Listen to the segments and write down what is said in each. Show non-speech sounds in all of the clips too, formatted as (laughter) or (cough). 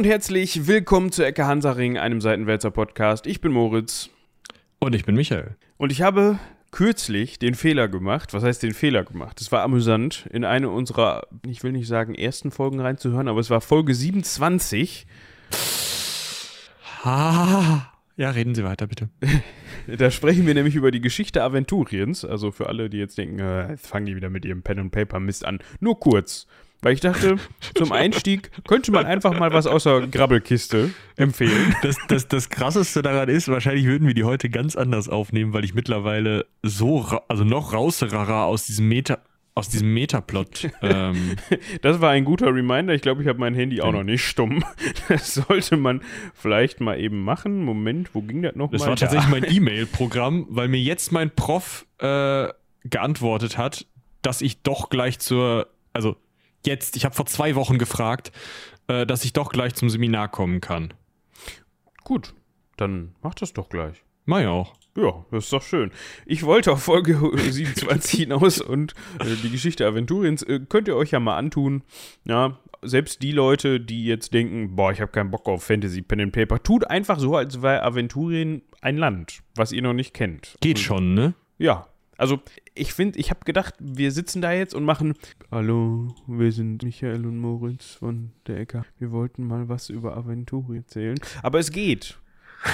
und herzlich willkommen zu Ecke Hansaring, einem Seitenwälzer Podcast. Ich bin Moritz. Und ich bin Michael. Und ich habe kürzlich den Fehler gemacht. Was heißt den Fehler gemacht? Es war amüsant, in eine unserer, ich will nicht sagen ersten Folgen reinzuhören, aber es war Folge 27. Ah, ja, reden Sie weiter, bitte. (laughs) Da sprechen wir nämlich über die Geschichte Aventuriens. Also für alle, die jetzt denken, äh, jetzt fangen die wieder mit ihrem Pen and Paper Mist an. Nur kurz. Weil ich dachte, (laughs) zum Einstieg könnte man einfach mal was außer Grabbelkiste empfehlen. Das, das, das Krasseste daran ist, wahrscheinlich würden wir die heute ganz anders aufnehmen, weil ich mittlerweile so, also noch rausrara aus diesem Meta, aus diesem Metaplot. Ähm, (laughs) das war ein guter Reminder. Ich glaube, ich habe mein Handy auch noch nicht stumm. (laughs) Das sollte man vielleicht mal eben machen. Moment, wo ging das nochmal? Das war tatsächlich mein E-Mail-Programm, weil mir jetzt mein Prof äh, geantwortet hat, dass ich doch gleich zur, also jetzt, ich habe vor zwei Wochen gefragt, äh, dass ich doch gleich zum Seminar kommen kann. Gut, dann mach das doch gleich. Mach ja auch. Ja, das ist doch schön. Ich wollte auf Folge (laughs) 27 hinaus und äh, die Geschichte Aventuriens äh, könnt ihr euch ja mal antun. Ja, selbst die Leute, die jetzt denken, boah, ich habe keinen Bock auf Fantasy Pen and Paper, tut einfach so, als wäre Aventurien ein Land, was ihr noch nicht kennt. Geht und, schon, ne? Ja. Also, ich finde, ich habe gedacht, wir sitzen da jetzt und machen Hallo, wir sind Michael und Moritz von der Ecke. Wir wollten mal was über Aventurien erzählen. Aber es geht. (laughs)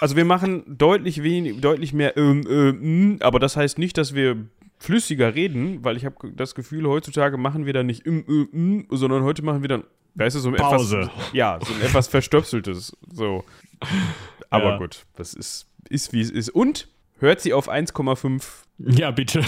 Also wir machen deutlich wenig, deutlich mehr ähm, ähm, aber das heißt nicht, dass wir flüssiger reden, weil ich habe das Gefühl, heutzutage machen wir da nicht ähm, ähm, sondern heute machen wir dann, weißt du, so ein Pause. etwas, ja, so ein etwas verstöpseltes, so. Aber Ja. gut, das ist, ist wie es ist. Und hört sie auf 1,5 Ja, bitte.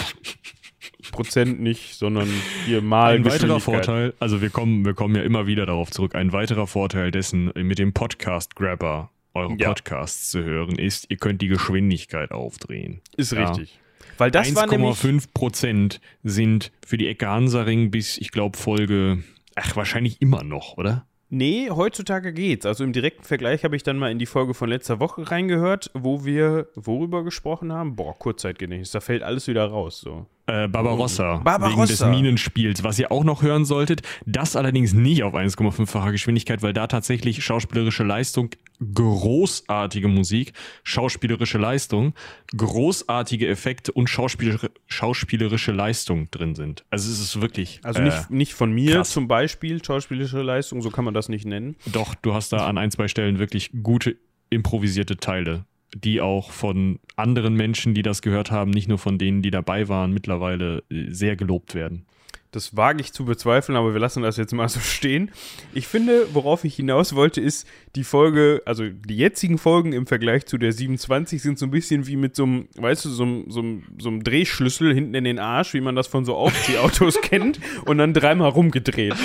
Prozent nicht, sondern hier mal Ein weiterer. Vorteil, also wir kommen, wir kommen ja immer wieder darauf zurück, ein weiterer Vorteil dessen, mit dem Podcast-Grabber eure Ja. Podcasts zu hören, ist, ihr könnt die Geschwindigkeit aufdrehen. Ist Ja. richtig. Weil das war nämlich 1,5 Prozent sind für die Ecke Hansaring bis, ich glaube, Folge, ach, wahrscheinlich immer noch, oder? Nee, heutzutage geht's. Also im direkten Vergleich habe ich dann mal in die Folge von letzter Woche reingehört, wo wir worüber gesprochen haben. Boah, Kurzzeitgedächtnis, da fällt alles wieder raus. So. Äh, Barbarossa, Barbarossa. wegen des Minenspiels, was ihr auch noch hören solltet. Das allerdings nicht auf 1,5-facher Geschwindigkeit, weil da tatsächlich schauspielerische Leistung, großartige Musik, schauspielerische Leistung, großartige Effekte und schauspielerische, schauspielerische Leistung drin sind. Also es ist wirklich. Also äh, nicht, nicht von mir krass. zum Beispiel, schauspielerische Leistung, so kann man das nicht nennen. Doch, du hast da an ein, zwei Stellen wirklich gute improvisierte Teile, die auch von anderen Menschen, die das gehört haben, nicht nur von denen, die dabei waren, mittlerweile äh, sehr gelobt werden. Das wage ich zu bezweifeln, aber wir lassen das jetzt mal so stehen. Ich finde, worauf ich hinaus wollte, ist die Folge, also die jetzigen Folgen im Vergleich zu der 27 sind so ein bisschen wie mit so einem, weißt du, so einem, so einem, so einem Drehschlüssel hinten in den Arsch, wie man das von so Aufziehautos (laughs) kennt, und dann dreimal rumgedreht. (laughs)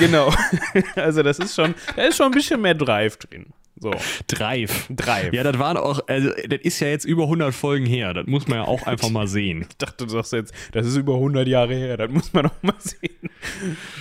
Genau. (laughs) Also das ist schon, da ist schon ein bisschen mehr Drive drin. So, Drive. Drive. Ja, das waren auch, also das ist ja jetzt über 100 Folgen her. Das muss man ja auch einfach mal sehen. (laughs) Ich dachte, du sagst jetzt, das ist über 100 Jahre her, das muss man auch mal (laughs) sehen.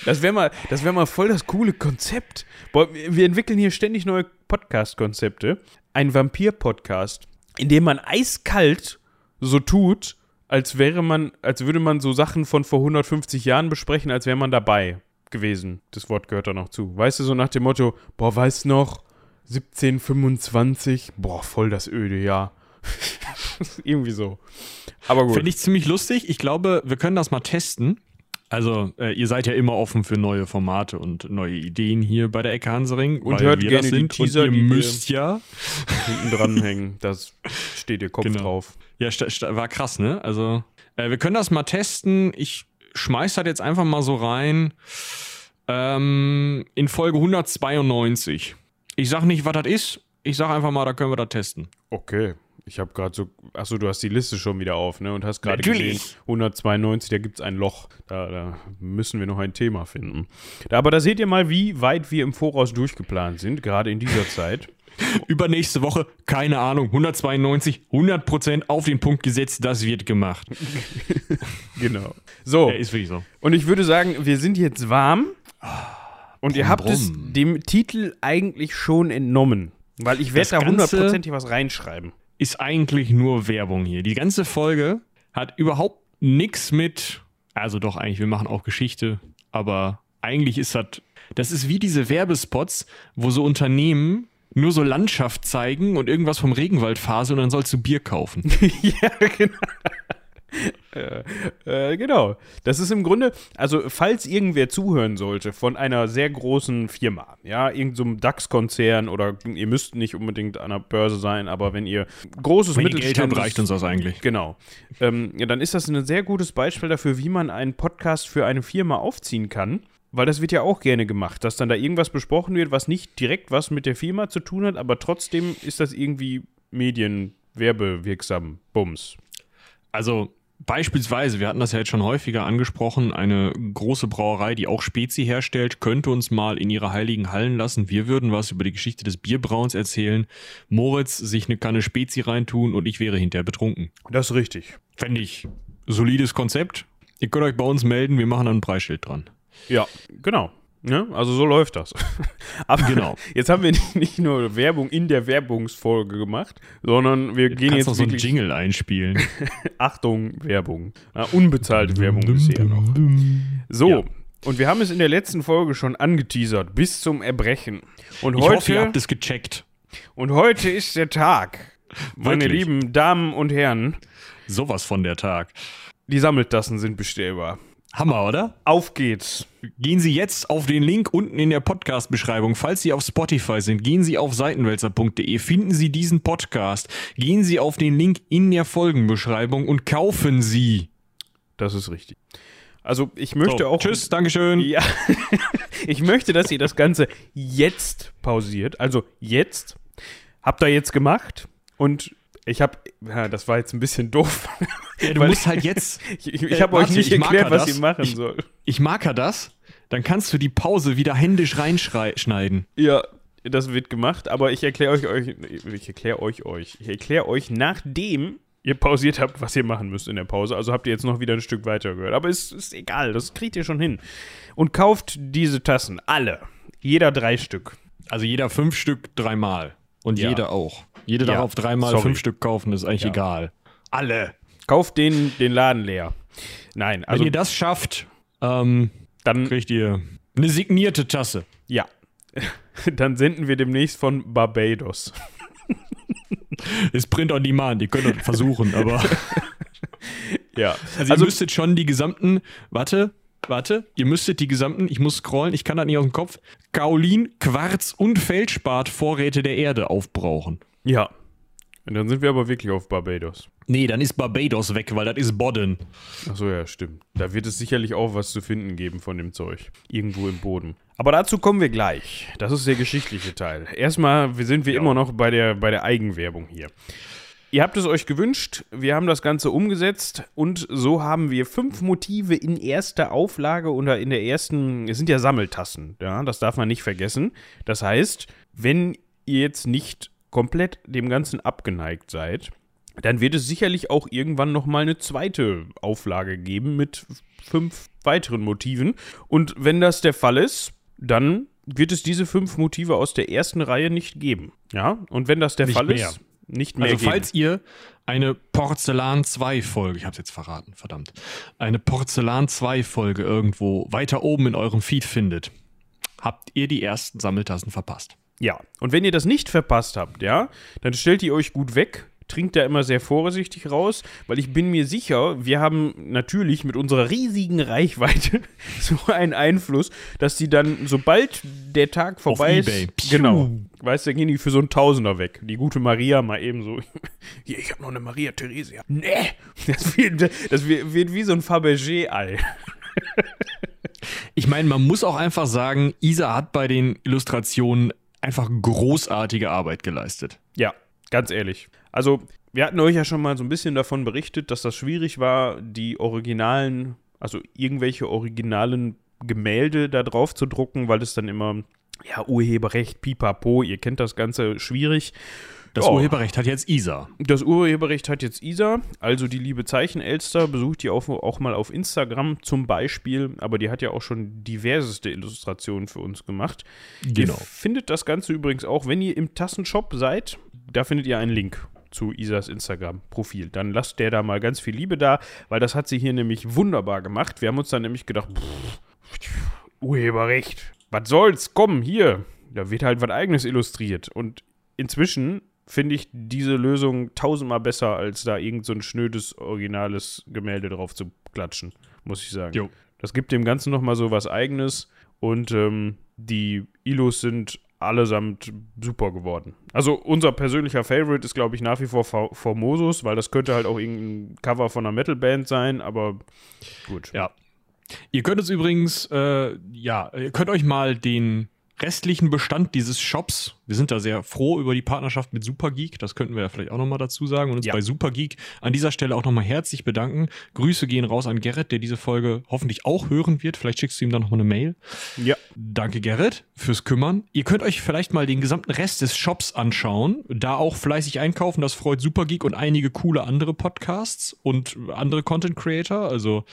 Das wäre mal, das wäre mal voll das coole Konzept. Boah, wir wir entwickeln hier ständig neue Podcast-Konzepte. Ein Vampir-Podcast, in dem man eiskalt so tut, als wäre man, als würde man so Sachen von vor 150 Jahren besprechen, als wäre man dabei gewesen. Das Wort gehört da noch zu. Weißt du, so nach dem Motto, boah, weißt noch, 1725, boah, voll das öde Jahr. (laughs) Irgendwie so. Aber gut. Finde ich ziemlich lustig. Ich glaube, wir können das mal testen. Also, äh, ihr seid ja immer offen für neue Formate und neue Ideen hier bei der Ecke Hansering. Und hört wir gerne das die sind. Teaser, und ihr die müsst ja. (laughs) hinten dranhängen. Das steht ihr Kopf Genau. drauf. Ja, war krass, ne? Also, äh, wir können das mal testen. Ich schmeiß das jetzt einfach mal so rein. Ähm, in Folge 192. Ich sag nicht, was das ist. Ich sag einfach mal, da können wir das testen. Okay. Ich habe gerade so. Achso, du hast die Liste schon wieder auf, ne? Und hast gerade Natürlich. gesehen, 192, da gibt es ein Loch. Da, da müssen wir noch ein Thema finden. Da, aber da seht ihr mal, wie weit wir im Voraus durchgeplant sind, gerade in dieser Zeit. (laughs) Übernächste Woche, keine Ahnung, 192, 100% auf den Punkt gesetzt, das wird gemacht. (laughs) Genau. So. Ja, ist wirklich so. Und ich würde sagen, wir sind jetzt warm. Und ihr habt es dem Titel eigentlich schon entnommen. Weil ich werde da hundertprozentig was reinschreiben. Ist eigentlich nur Werbung hier. Die ganze Folge hat überhaupt nichts mit, also doch eigentlich, wir machen auch Geschichte, aber eigentlich ist das Das ist wie diese Werbespots, wo so Unternehmen nur so Landschaft zeigen und irgendwas vom Regenwald faseln und dann sollst du Bier kaufen. (laughs) ja, genau. Äh, äh, genau. Das ist im Grunde, also falls irgendwer zuhören sollte von einer sehr großen Firma, ja, irgendeinem so DAX-Konzern oder ihr müsst nicht unbedingt an der Börse sein, aber wenn ihr großes Wenn Geld habt, reicht uns das eigentlich. Genau. Ähm, ja, dann ist das ein sehr gutes Beispiel dafür, wie man einen Podcast für eine Firma aufziehen kann. Weil das wird ja auch gerne gemacht, dass dann da irgendwas besprochen wird, was nicht direkt was mit der Firma zu tun hat, aber trotzdem ist das irgendwie medienwerbewirksam. Bums. Also beispielsweise, wir hatten das ja jetzt schon häufiger angesprochen, eine große Brauerei, die auch Spezi herstellt, könnte uns mal in ihre heiligen Hallen lassen. Wir würden was über die Geschichte des Bierbrauens erzählen, Moritz sich eine Kanne Spezi reintun und ich wäre hinterher betrunken. Das ist richtig. Fände ich solides Konzept. Ihr könnt euch bei uns melden, wir machen dann ein Preisschild dran. Ja, genau. Ja, also so läuft das. (laughs) Aber Genau. jetzt haben wir nicht, nicht nur Werbung in der Werbungsfolge gemacht, sondern wir gehen Kannst jetzt noch so einen Jingle einspielen. (laughs) Achtung, Werbung. Ja, unbezahlte Werbung bisher noch. So, Ja. und wir haben es in der letzten Folge schon angeteasert, bis zum Erbrechen. Und Ich heute, hoffe, ihr habt es gecheckt. und heute ist der Tag, meine Wirklich? lieben Damen und Herren. Sowas von der Tag. Die Sammeltassen sind bestellbar. Hammer, oder? Auf geht's. Gehen Sie jetzt auf den Link unten in der Podcast-Beschreibung. Falls Sie auf Spotify sind, gehen Sie auf seitenwälzer.de, finden Sie diesen Podcast, gehen Sie auf den Link in der Folgenbeschreibung und kaufen Sie. Das ist richtig. Also, ich möchte So, auch. Tschüss, Dankeschön. Ja. (laughs) ich möchte, dass ihr das Ganze jetzt pausiert. Also jetzt. Habt ihr jetzt gemacht. Und ich habe. Ja, das war jetzt ein bisschen doof. Ja, du (laughs) musst halt jetzt. (laughs) Ich, ich, ich Äh, habe euch warte, nicht ich erklärt, was das. ihr machen Ich- soll. Ich marker das, dann kannst du die Pause wieder händisch reinschneiden. Ja, das wird gemacht, aber ich erkläre euch, euch, ich erkläre euch, euch, ich erkläre euch, nachdem ihr pausiert habt, was ihr machen müsst in der Pause. Also habt ihr jetzt noch wieder ein Stück weiter gehört. Aber es ist egal, das kriegt ihr schon hin. Und kauft diese Tassen, alle. Jeder drei Stück. Also jeder fünf Stück dreimal. Und Ja. jeder auch. Jede Ja, darauf dreimal sorry. fünf Stück kaufen, ist eigentlich Ja. egal. Alle. Kauft den, den Laden leer. Nein, also Wenn ihr das schafft, ähm, dann, kriegt ihr eine signierte Tasse. ja. (laughs) Dann senden wir demnächst von Barbados. (laughs) Ist Print on Demand, ihr könnt das versuchen, aber. (laughs) Ja. Also, ihr müsstet schon die gesamten, warte, warte, ihr müsstet die gesamten, ich muss scrollen, ich kann das nicht aus dem Kopf, Kaolin, Quarz und Feldspat-Vorräte der Erde aufbrauchen. Ja. Und dann sind wir aber wirklich auf Barbados. Nee, dann ist Barbados weg, weil das ist Bodden. Achso, ja, stimmt. Da wird es sicherlich auch was zu finden geben von dem Zeug. Irgendwo im Boden. Aber dazu kommen wir gleich. Das ist der geschichtliche Teil. Erstmal sind wir immer noch bei der, bei der Eigenwerbung hier. Ihr habt es euch gewünscht, wir haben das Ganze umgesetzt und so haben wir fünf Motive in erster Auflage oder in der ersten, es sind ja Sammeltassen, ja, das darf man nicht vergessen. Das heißt, wenn ihr jetzt nicht komplett dem Ganzen abgeneigt seid, dann wird es sicherlich auch irgendwann noch mal eine zweite Auflage geben mit fünf weiteren Motiven. Und wenn das der Fall ist, dann wird es diese fünf Motive aus der ersten Reihe nicht geben. Ja, und wenn das der Nicht Fall mehr. ist, nicht mehr Also geben. falls ihr eine Porzellan 2 Folge, ich hab's jetzt verraten, verdammt, eine Porzellan 2 Folge irgendwo weiter oben in eurem Feed findet, habt ihr die ersten Sammeltassen verpasst. Ja, und wenn ihr das nicht verpasst habt, ja, dann stellt ihr euch gut weg, trinkt da immer sehr vorsichtig raus, weil ich bin mir sicher, wir haben natürlich mit unserer riesigen Reichweite (laughs) so einen Einfluss, dass die dann, sobald der Tag vorbei ist, genau, weißt du, gehen die für so einen Tausender weg. Die gute Maria mal eben so, (laughs) hier, ich habe noch eine Maria Theresia. Nee, (laughs) das wird, das wird wie so ein Fabergé-Ei. Ich meine, man muss auch einfach sagen, Isa hat bei den Illustrationen einfach großartige Arbeit geleistet. Ja, ganz ehrlich. Also, wir hatten euch ja schon mal so ein bisschen davon berichtet, dass das schwierig war, die originalen, also irgendwelche originalen Gemälde da drauf zu drucken, weil es dann immer, ja, Urheberrecht, pipapo, ihr kennt das Ganze schwierig. Das Ja. Urheberrecht hat jetzt Isa. Das Urheberrecht hat jetzt Isa, also die liebe Zeichenelster, besucht die auch, auch mal auf Instagram zum Beispiel, aber die hat ja auch schon diverseste Illustrationen für uns gemacht. Genau. Ihr findet das Ganze übrigens auch, wenn ihr im Tassenshop seid, da findet ihr einen Link zu Isas Instagram-Profil. Dann lasst der da mal ganz viel Liebe da, weil das hat sie hier nämlich wunderbar gemacht. Wir haben uns dann nämlich gedacht, pff, Urheberrecht, was soll's, komm, hier. Da wird halt was eigenes illustriert. Und inzwischen finde ich diese Lösung tausendmal besser, als da irgend so ein schnödes, originales Gemälde drauf zu klatschen, muss ich sagen. Jo. Das gibt dem Ganzen nochmal so was eigenes und ähm, die Illus sind allesamt super geworden. Also unser persönlicher Favorite ist, glaube ich, nach wie vor For Formosus, weil das könnte halt auch irgendein Cover von einer Metalband sein, aber gut. Ja. Ihr könnt es übrigens, äh, ja, ihr könnt euch mal den restlichen Bestand dieses Shops, wir sind da sehr froh über die Partnerschaft mit Supergeek, das könnten wir ja vielleicht auch nochmal dazu sagen und uns Ja. bei Supergeek an dieser Stelle auch nochmal herzlich bedanken. Grüße gehen raus an Gerrit, der diese Folge hoffentlich auch hören wird. Vielleicht schickst du ihm dann nochmal eine Mail. Ja. Danke, Gerrit, fürs Kümmern. Ihr könnt euch vielleicht mal den gesamten Rest des Shops anschauen. Da auch fleißig einkaufen. Das freut Supergeek und einige coole andere Podcasts und andere Content Creator. Also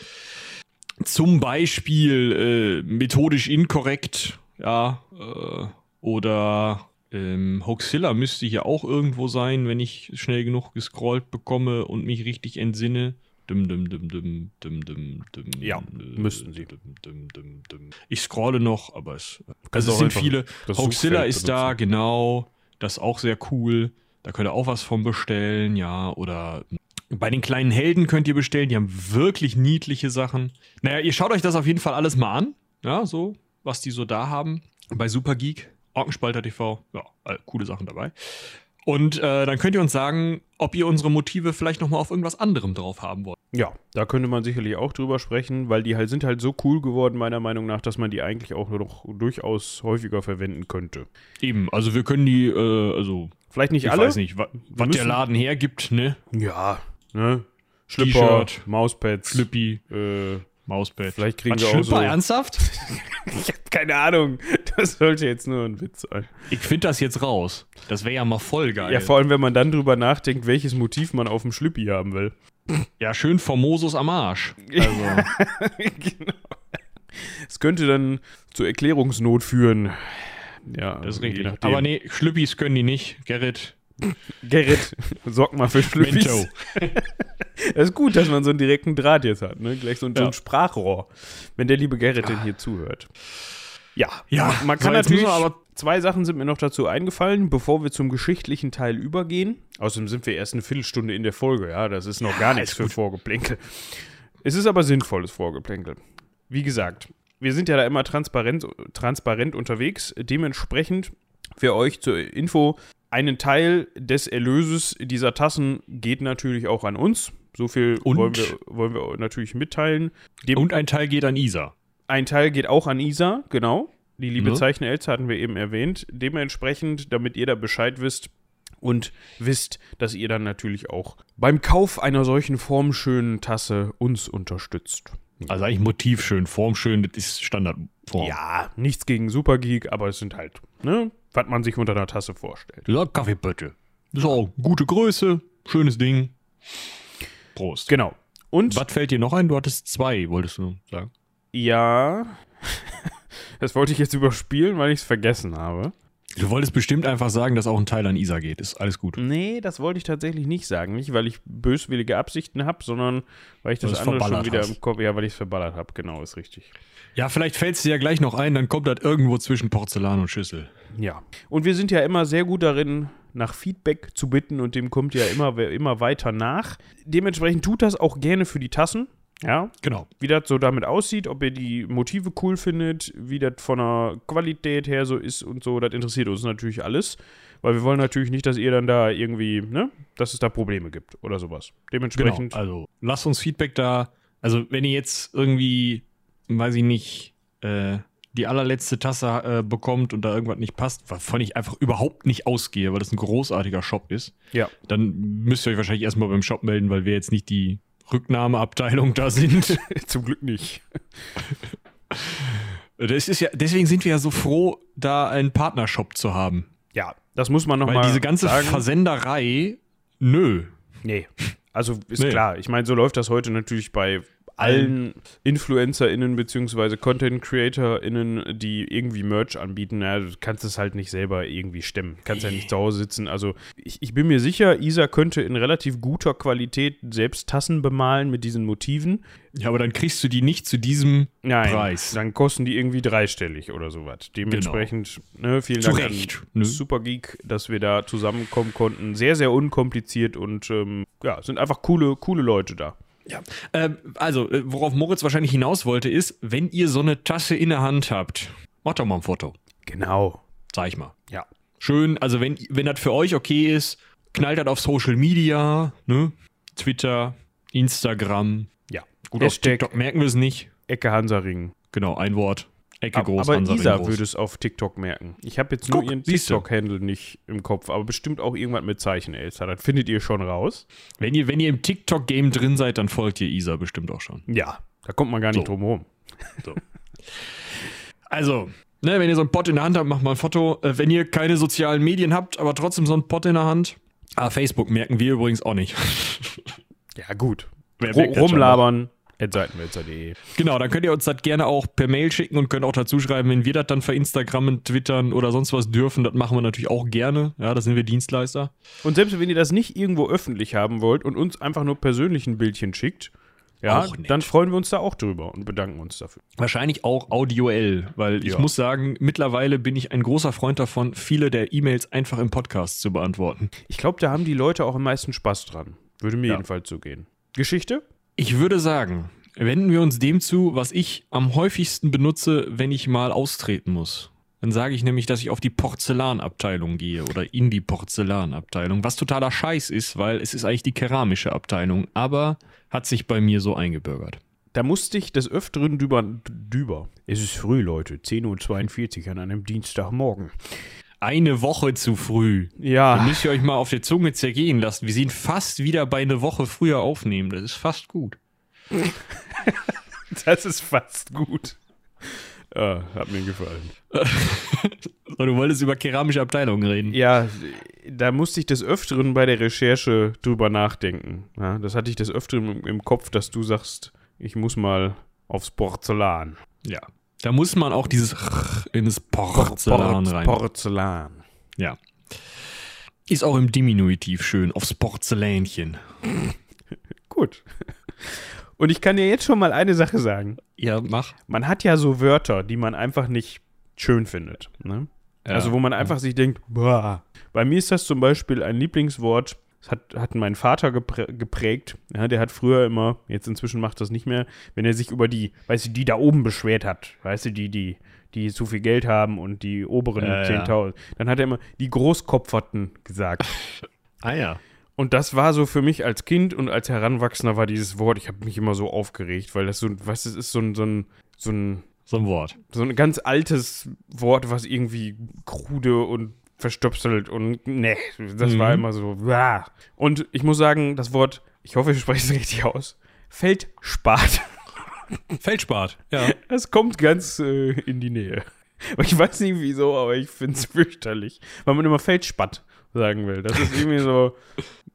zum Beispiel äh, methodisch inkorrekt, ja, äh, oder ähm, Hoaxilla müsste hier auch irgendwo sein, wenn ich schnell genug gescrollt bekomme und mich richtig entsinne. Dum, dum, dum, dum, dum, dum, dum, Ja, äh, müssten sie. Dum, dum, dum, dum. Ich scrolle noch, aber es, also es sind viele. Suchfeld ist da, genau. Das ist auch sehr cool. Da könnt ihr auch was von bestellen, ja. Oder bei den kleinen Helden könnt ihr bestellen. Die haben wirklich niedliche Sachen. Naja, ihr schaut euch das auf jeden Fall alles mal an. Ja, so, was die so da haben. Bei Supergeek, Orkenspalter TV. Ja, äh, coole Sachen dabei. Und äh, dann könnt ihr uns sagen, ob ihr unsere Motive vielleicht nochmal auf irgendwas anderem drauf haben wollt. Ja, da könnte man sicherlich auch drüber sprechen, weil die halt sind halt so cool geworden, meiner Meinung nach, dass man die eigentlich auch noch durchaus häufiger verwenden könnte. Eben, also wir können die, äh, also Vielleicht nicht ich alle. weiß nicht, wa was der Laden hergibt, ne? Ja, ne? Schlipper, Mauspads, Flippy, äh, Mauspad. vielleicht kriegen Was, wir auch Schlüpper, so. ernsthaft? (laughs) Ich hab keine Ahnung. Das sollte jetzt nur ein Witz sein. Ich finde das jetzt raus. Das wäre ja mal voll geil. Ja, vor allem, wenn man dann drüber nachdenkt, welches Motiv man auf dem Schlüppi haben will. Ja, schön Formosus am Arsch. Also, (laughs) genau. Es könnte dann zur Erklärungsnot führen. Ja, das ist je richtig. Aber nee, Schlüppis können die nicht. Gerrit, Gerrit, sorg mal für Schlüppis. Mento. (laughs) Das ist gut, dass man so einen direkten Draht jetzt hat, ne? Gleich so ein, so Ja. ein Sprachrohr, wenn der liebe Gerrit denn hier zuhört. Ja, Ja, man, kann so, natürlich, aber zwei Sachen sind mir noch dazu eingefallen, bevor wir zum geschichtlichen Teil übergehen. Außerdem sind wir erst eine Viertelstunde in der Folge, ja, das ist noch gar nichts für gut. Vorgeplänkel. Es ist aber sinnvolles Vorgeplänkel. Wie gesagt, wir sind ja da immer transparent, transparent unterwegs. Dementsprechend für euch zur Info, einen Teil des Erlöses dieser Tassen geht natürlich auch an uns. So viel wollen wir, wollen wir natürlich mitteilen. Dem, Und ein Teil geht an Isa. ein Teil geht auch an Isa, genau. Die liebe Ne? Zeichner Elze hatten wir eben erwähnt. Dementsprechend, damit ihr da Bescheid wisst und wisst, dass ihr dann natürlich auch beim Kauf einer solchen formschönen Tasse uns unterstützt. Also eigentlich Motiv schön, Form schön, das ist Standardform. Ja, nichts gegen Supergeek, aber es sind halt, ne, was man sich unter einer Tasse vorstellt. Das ist auch gute Größe, schönes Ding. Prost. Genau. Und Was fällt dir noch ein? Du hattest zwei, wolltest du sagen. ja, (laughs) das wollte ich jetzt überspielen, weil ich es vergessen habe. Du wolltest bestimmt einfach sagen, dass auch ein Teil an Isa geht. Ist alles gut. Nee, das wollte ich tatsächlich nicht sagen. Nicht, weil ich böswillige Absichten habe, sondern weil ich das Weil andere schon wieder hast. im Kopf, ja, weil ich es verballert habe. Genau, ist richtig. Ja, vielleicht fällt es dir ja gleich noch ein, dann kommt das irgendwo zwischen Porzellan und Schüssel. Ja. Und wir sind ja immer sehr gut darin, nach Feedback zu bitten und dem kommt ja immer, immer weiter nach. Dementsprechend tut das auch gerne für die Tassen. Ja, Genau. wie das so damit aussieht, ob ihr die Motive cool findet, wie das von der Qualität her so ist und so, das interessiert uns natürlich alles. Weil wir wollen natürlich nicht, dass ihr dann da irgendwie, ne, dass es da Probleme gibt oder sowas. Genau. Dementsprechend, Also lasst uns Feedback da. Also wenn ihr jetzt irgendwie, weiß ich nicht, äh, die allerletzte Tasse äh, bekommt und da irgendwas nicht passt, wovon ich einfach überhaupt nicht ausgehe, weil das ein großartiger Shop ist, ja. dann müsst ihr euch wahrscheinlich erstmal beim Shop melden, weil wir jetzt nicht die Rücknahmeabteilung da sind. (laughs) Zum Glück nicht. das ist ja, deswegen sind wir ja so froh, da einen Partnershop zu haben. Ja, das muss man nochmal diese ganze sagen. Versenderei, nö. Nee. Also ist Nee. klar. Ich meine, so läuft das heute natürlich bei allen InfluencerInnen beziehungsweise Content-CreatorInnen, die irgendwie Merch anbieten, ja, du kannst es halt nicht selber irgendwie stemmen. Kannst ja nicht zu Hause sitzen. Also ich, ich bin mir sicher, Isa könnte in relativ guter Qualität selbst Tassen bemalen mit diesen Motiven. Ja, aber dann kriegst du die nicht zu diesem Nein, Preis. dann kosten die irgendwie dreistellig oder sowas. Dementsprechend, ne, vielen Zu Dank Recht, an ne? Supergeek, dass wir da zusammenkommen konnten. Sehr, sehr unkompliziert und ähm, ja, sind einfach coole, coole Leute da. Ja. Ähm, also, äh, worauf Moritz wahrscheinlich hinaus wollte, ist, wenn ihr so eine Tasse in der Hand habt, macht doch mal ein Foto. Genau. Sag ich mal. Ja. Schön, also wenn, wenn das für euch okay ist, knallt das auf Social Media, ne? Twitter, Instagram. Ja. Gut, auf Hashtag TikTok merken wir es nicht. Ecke Hansaring. Genau, ein Wort. Ecke groß, aber Hansaring Isa groß. würde es auf TikTok merken. Ich habe jetzt nur Guck, ihren siehste. TikTok-Handle nicht im Kopf, aber bestimmt auch irgendwas mit Zeichen, Elsa. Das findet ihr schon raus. Wenn ihr, wenn ihr im TikTok-Game drin seid, dann folgt ihr Isa bestimmt auch schon. Ja, da kommt man gar nicht So. drum herum. Also, ne, wenn ihr so einen Pott in der Hand habt, macht mal ein Foto. Äh, wenn ihr keine sozialen Medien habt, aber trotzdem so einen Pott in der Hand. Ah, Facebook merken wir übrigens auch nicht. Ja, gut. Wer rumlabern, seitenwälzer.de. Genau, dann könnt ihr uns das gerne auch per Mail schicken und könnt auch dazu schreiben, wenn wir das dann verinstagrammen, twittern oder sonst was dürfen, das machen wir natürlich auch gerne. Ja, da sind wir Dienstleister. Und selbst wenn ihr das nicht irgendwo öffentlich haben wollt und uns einfach nur persönlich ein Bildchen schickt, ja, dann freuen wir uns da auch drüber und bedanken uns dafür. Wahrscheinlich auch audioell, weil ich Ja. muss sagen, mittlerweile bin ich ein großer Freund davon, viele der E-Mails einfach im Podcast zu beantworten. Ich glaube, da haben die Leute auch am meisten Spaß dran. Würde mir Ja. jedenfalls so gehen. Geschichte? Ich würde sagen, wenden wir uns dem zu, was ich am häufigsten benutze, wenn ich mal austreten muss. Dann sage ich nämlich, dass ich auf die Porzellanabteilung gehe oder in die Porzellanabteilung, was totaler Scheiß ist, weil es ist eigentlich die keramische Abteilung, aber hat sich bei mir so eingebürgert. Da musste ich des Öfteren drüber, drüber. Es ist früh, Leute. 10.42 Uhr an einem Dienstagmorgen. Eine Woche zu früh. Da Ja, müsst ihr euch mal auf der Zunge zergehen lassen. Wir sind fast wieder bei eine Woche früher aufnehmen. Das ist fast gut. (laughs) das ist fast gut. Ah, hat mir gefallen. So, (laughs) du wolltest über keramische Abteilungen reden. Ja, da musste ich des Öfteren bei der Recherche drüber nachdenken. Ja, das hatte ich des Öfteren im Kopf, dass du sagst, ich muss mal aufs Porzellan. Ja. Da muss man auch dieses in das Porzellan Porz- rein. Porzellan. ja. Ist auch im Diminutiv schön, aufs Porzellänchen. (laughs) Gut. Und ich kann dir jetzt schon mal eine Sache sagen. Ja, mach. Man hat ja so Wörter, die man einfach nicht schön findet. Ne? Ja, also wo man einfach sich denkt, boah. Bei mir ist das zum Beispiel ein Lieblingswort, das hat, hat mein Vater geprä geprägt. Ja, der hat früher immer, jetzt inzwischen macht das nicht mehr, wenn er sich über die, weißt du, die da oben beschwert hat, weißt du, die, die, die zu viel Geld haben und die oberen Ja, ja. 10.000, dann hat er immer die Großkopferten gesagt. (laughs) Ah ja. Und das war so für mich als Kind und als Heranwachsender war dieses Wort, ich habe mich immer so aufgeregt, weil das so, was es ist, so ein, so ein, so ein, So ein Wort. so ein ganz altes Wort, was irgendwie krude und verstöpselt und ne, das Mhm. war immer so. Wah. Und ich muss sagen, das Wort, ich hoffe, ich spreche es (laughs) richtig aus, Feldspat. (laughs) Feldspat. Ja. Das kommt ganz äh, in die Nähe. Ich weiß nicht wieso, aber ich finde es (laughs) fürchterlich, weil man immer Feldspatt sagen will. Das ist irgendwie so,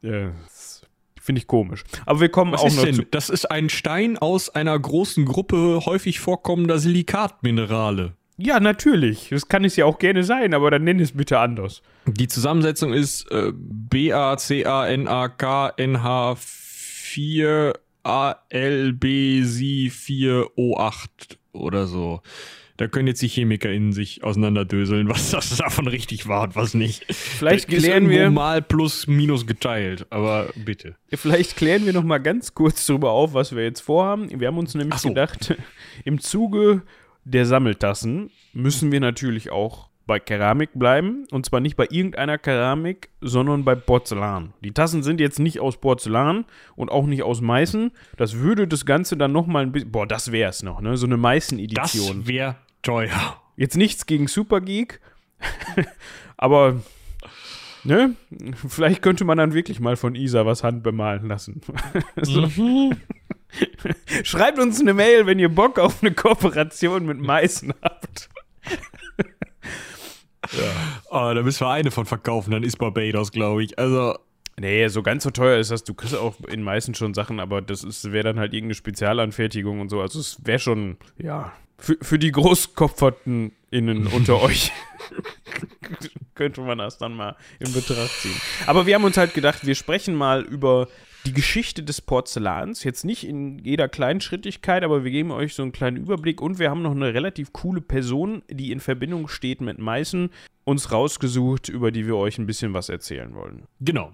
ja, das finde ich komisch. Aber wir kommen Was auch noch zu. Das ist ein Stein aus einer großen Gruppe häufig vorkommender Silikatminerale. Ja, natürlich. Das kann es ja auch gerne sein, aber dann nenn es bitte anders. Die Zusammensetzung ist äh, BACANAKNH4 ALBC4O8 oder so. Da können jetzt die ChemikerInnen sich auseinanderdöseln, (laughs) was das davon richtig war und was nicht. Vielleicht Das klären wir, mal plus minus geteilt, aber bitte. vielleicht klären wir noch mal ganz kurz darüber auf, was wir jetzt vorhaben. Wir haben uns nämlich so. gedacht, (laughs) im Zuge der Sammeltassen müssen wir natürlich auch bei Keramik bleiben. Und zwar nicht bei irgendeiner Keramik, sondern bei Porzellan. Die Tassen sind jetzt nicht aus Porzellan und auch nicht aus Meißen. Das würde das Ganze dann noch mal ein bisschen. Boah, das wär's noch, ne? So eine Meißen-Edition. Das wäre teuer. Jetzt nichts gegen Supergeek, (laughs) aber ne, vielleicht könnte man dann wirklich mal von Isa was handbemalen lassen. (laughs) so. (laughs) Schreibt uns eine Mail, wenn ihr Bock auf eine Kooperation mit Meißen habt. Oh, da müssen wir eine von verkaufen, dann ist Barbados, glaube ich. Also, Nee, so ganz so teuer ist das. Du kriegst auch in meisten schon Sachen, aber das wäre dann halt irgendeine Spezialanfertigung und so. Also es wäre schon, ja, für, für die Großkopferten innen unter (laughs) euch könnte man das dann mal in Betracht ziehen. Aber wir haben uns halt gedacht, wir sprechen mal über die Geschichte des Porzellans. Jetzt nicht in jeder Kleinschrittigkeit, aber wir geben euch so einen kleinen Überblick und wir haben noch eine relativ coole Person, die in Verbindung steht mit Meißen, uns rausgesucht, über die wir euch ein bisschen was erzählen wollen. Genau.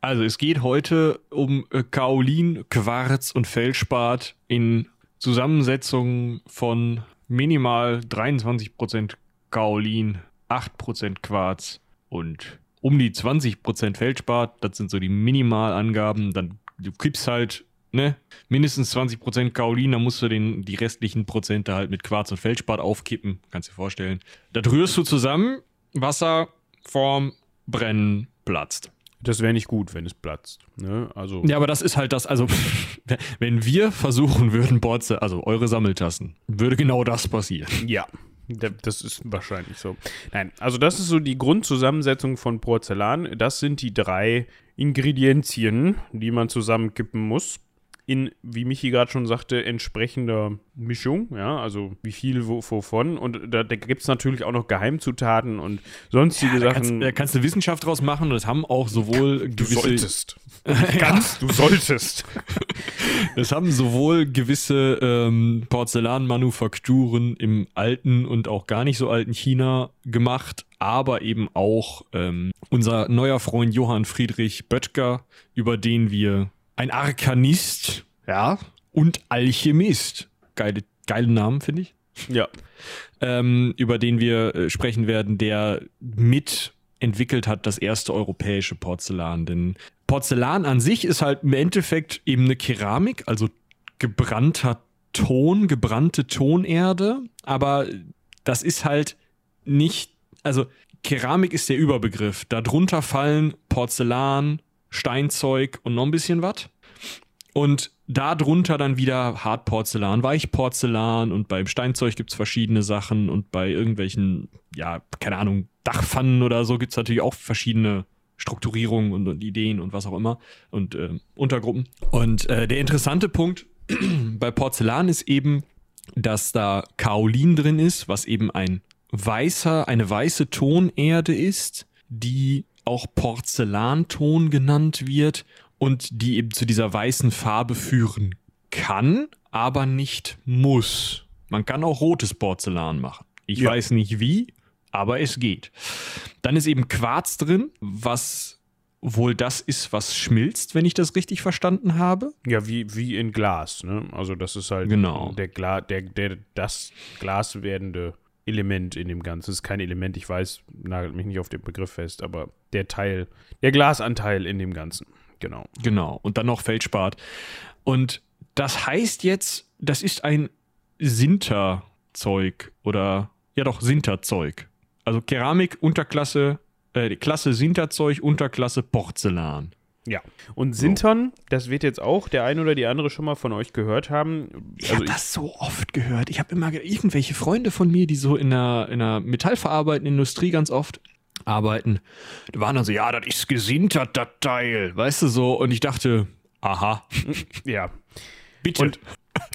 Also es geht heute um äh, Kaolin, Quarz und Feldspat in Zusammensetzung von minimal 23% Kaolin, 8% Quarz und um die 20% Feldspat. Das sind so die Minimalangaben. Dann du kippst halt ne, mindestens 20% Kaolin, dann musst du den, die restlichen Prozente halt mit Quarz und Feldspat aufkippen. Kannst dir vorstellen. Das rührst du zusammen, Wasser, Form, Brennen, platzt. Das wäre nicht gut, wenn es platzt. Ne? Also Ja, aber das ist halt das, also (laughs) wenn wir versuchen würden, Borze, also eure Sammeltassen, würde genau das passieren. Ja, das ist wahrscheinlich so. Nein, also das ist so die Grundzusammensetzung von Porzellan. Das sind die drei Ingredienzien, die man zusammenkippen muss. In, wie Michi gerade schon sagte, entsprechender Mischung, ja, also wie viel wo, wovon. Und da, da gibt es natürlich auch noch Geheimzutaten und sonstige Da kannst, Sachen. da kannst du Wissenschaft draus machen und das haben auch sowohl du gewisse, solltest. (laughs) Kannst, du solltest. (laughs) das haben sowohl gewisse ähm, Porzellanmanufakturen im alten und auch gar nicht so alten China gemacht, aber eben auch ähm, unser neuer Freund Johann Friedrich Böttger, über den wir ein Arkanist, ja, und Alchemist, geile, geile Namen, finde ich. Ja. ähm, über den wir äh, sprechen werden, der mit entwickelt hat das erste europäische Porzellan. Denn Porzellan an sich ist halt im Endeffekt eben eine Keramik, also gebrannter Ton, gebrannte Tonerde, aber das ist halt nicht, also Keramik ist der Überbegriff. Darunter fallen Porzellan, Steinzeug und noch ein bisschen was. Und darunter dann wieder Hartporzellan, Weichporzellan und beim Steinzeug gibt es verschiedene Sachen und bei irgendwelchen, ja, keine Ahnung, Dachpfannen oder so gibt es natürlich auch verschiedene Strukturierungen und, und Ideen und was auch immer und äh, Untergruppen. Und äh, der interessante Punkt (clears throat) bei Porzellan ist eben, dass da Kaolin drin ist, was eben ein weißer, eine weiße Tonerde ist, die auch Porzellanton genannt wird und die eben zu dieser weißen Farbe führen kann, aber nicht muss. Man kann auch rotes Porzellan machen. Ich Ja. weiß nicht wie, aber es geht. Dann ist eben Quarz drin, was wohl das ist, was schmilzt, wenn ich das richtig verstanden habe. Ja, wie, wie in Glas, ne? Also das ist halt Genau. der, Gla der, der das Glas werdende Element in dem Ganzen. Es ist kein Element, ich weiß, nagelt mich nicht auf den Begriff fest, aber der Teil, der Glasanteil in dem Ganzen. Genau. Genau. Und dann noch Feldspat. Und das heißt jetzt, das ist ein Sinterzeug oder ja doch Sinterzeug. Also Keramik, Unterklasse, äh, Klasse Sinterzeug, Unterklasse Porzellan. Ja. Und Sintern, das wird jetzt auch der ein oder die andere schon mal von euch gehört haben. Ich Also habe das so oft gehört. Ich habe immer ge- irgendwelche Freunde von mir, die so in der, in der metallverarbeitenden Industrie ganz oft arbeiten. Die waren dann so, ja, das ist gesintert, das Teil. Weißt du so? Und ich dachte, aha, (laughs) ja. bitte. Und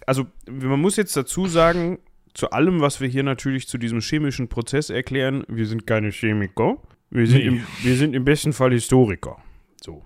also man muss jetzt dazu sagen, zu allem, was wir hier natürlich zu diesem chemischen Prozess erklären, wir sind keine Chemiker. Wir sind, Nee. im, wir sind im besten Fall Historiker. So.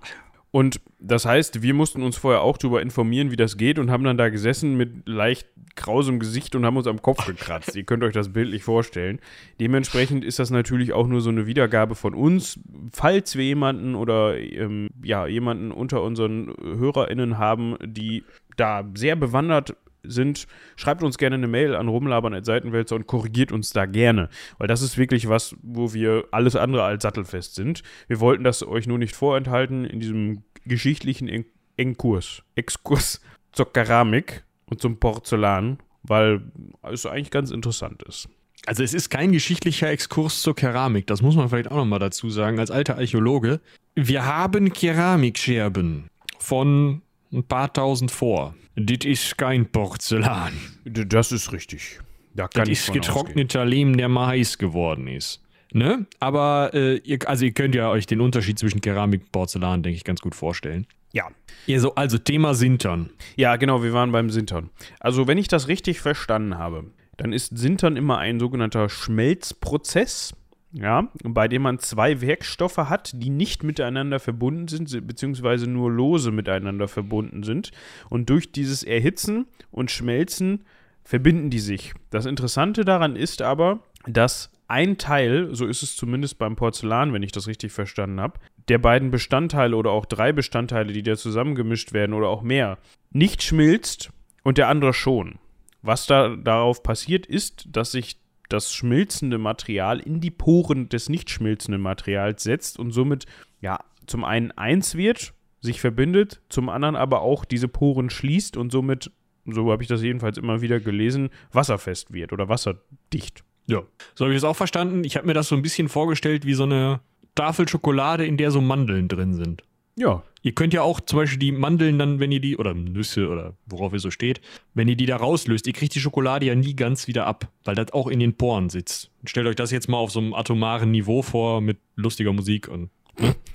Und das heißt, wir mussten uns vorher auch darüber informieren, wie das geht und haben dann da gesessen mit leicht krausem Gesicht und haben uns am Kopf (laughs) gekratzt. Ihr könnt euch das bildlich vorstellen. Dementsprechend ist das natürlich auch nur so eine Wiedergabe von uns. Falls wir jemanden oder ähm, ja, jemanden unter unseren HörerInnen haben, die da sehr bewandert sind, schreibt uns gerne eine Mail an rumlabern.seitenwälzer und korrigiert uns da gerne. Weil das ist wirklich was, wo wir alles andere als sattelfest sind. Wir wollten das euch nur nicht vorenthalten in diesem geschichtlichen En- Enkurs, Exkurs zur Keramik und zum Porzellan, weil es eigentlich ganz interessant ist. Also es ist kein geschichtlicher Exkurs zur Keramik, das muss man vielleicht auch nochmal dazu sagen, als alter Archäologe. Wir haben Keramikscherben von ein paar tausend vor. Das ist kein Porzellan. Das ist richtig. Da kann Das ich ist von ausgehen. getrockneter Lehm, der mal heiß geworden ist. Ne? Aber äh, ihr, also ihr könnt ja euch den Unterschied zwischen Keramik und Porzellan, denke ich, ganz gut vorstellen. Ja. Ja, so, also Thema Sintern. Ja, genau, wir waren beim Sintern. Also, wenn ich das richtig verstanden habe, dann ist Sintern immer ein sogenannter Schmelzprozess, ja, bei dem man zwei Werkstoffe hat, die nicht miteinander verbunden sind, beziehungsweise nur lose miteinander verbunden sind. Und durch dieses Erhitzen und Schmelzen verbinden die sich. Das Interessante daran ist aber, dass ein Teil, so ist es zumindest beim Porzellan, wenn ich das richtig verstanden habe, der beiden Bestandteile oder auch drei Bestandteile, die da zusammengemischt werden oder auch mehr, nicht schmilzt und der andere schon. Was da darauf passiert ist, dass sich das schmilzende Material in die Poren des nicht schmilzenden Materials setzt und somit ja zum einen eins wird, sich verbindet, zum anderen aber auch diese Poren schließt und somit, so habe ich das jedenfalls immer wieder gelesen, wasserfest wird oder wasserdicht. Ja. So habe ich das auch verstanden. Ich habe mir das so ein bisschen vorgestellt wie so eine Tafel Schokolade, in der so Mandeln drin sind. Ja. Ihr könnt ja auch zum Beispiel die Mandeln dann, wenn ihr die, oder Nüsse oder worauf ihr so steht, wenn ihr die da rauslöst, ihr kriegt die Schokolade ja nie ganz wieder ab, weil das auch in den Poren sitzt. Und stellt euch das jetzt mal auf so einem atomaren Niveau vor mit lustiger Musik und. Ne? (laughs)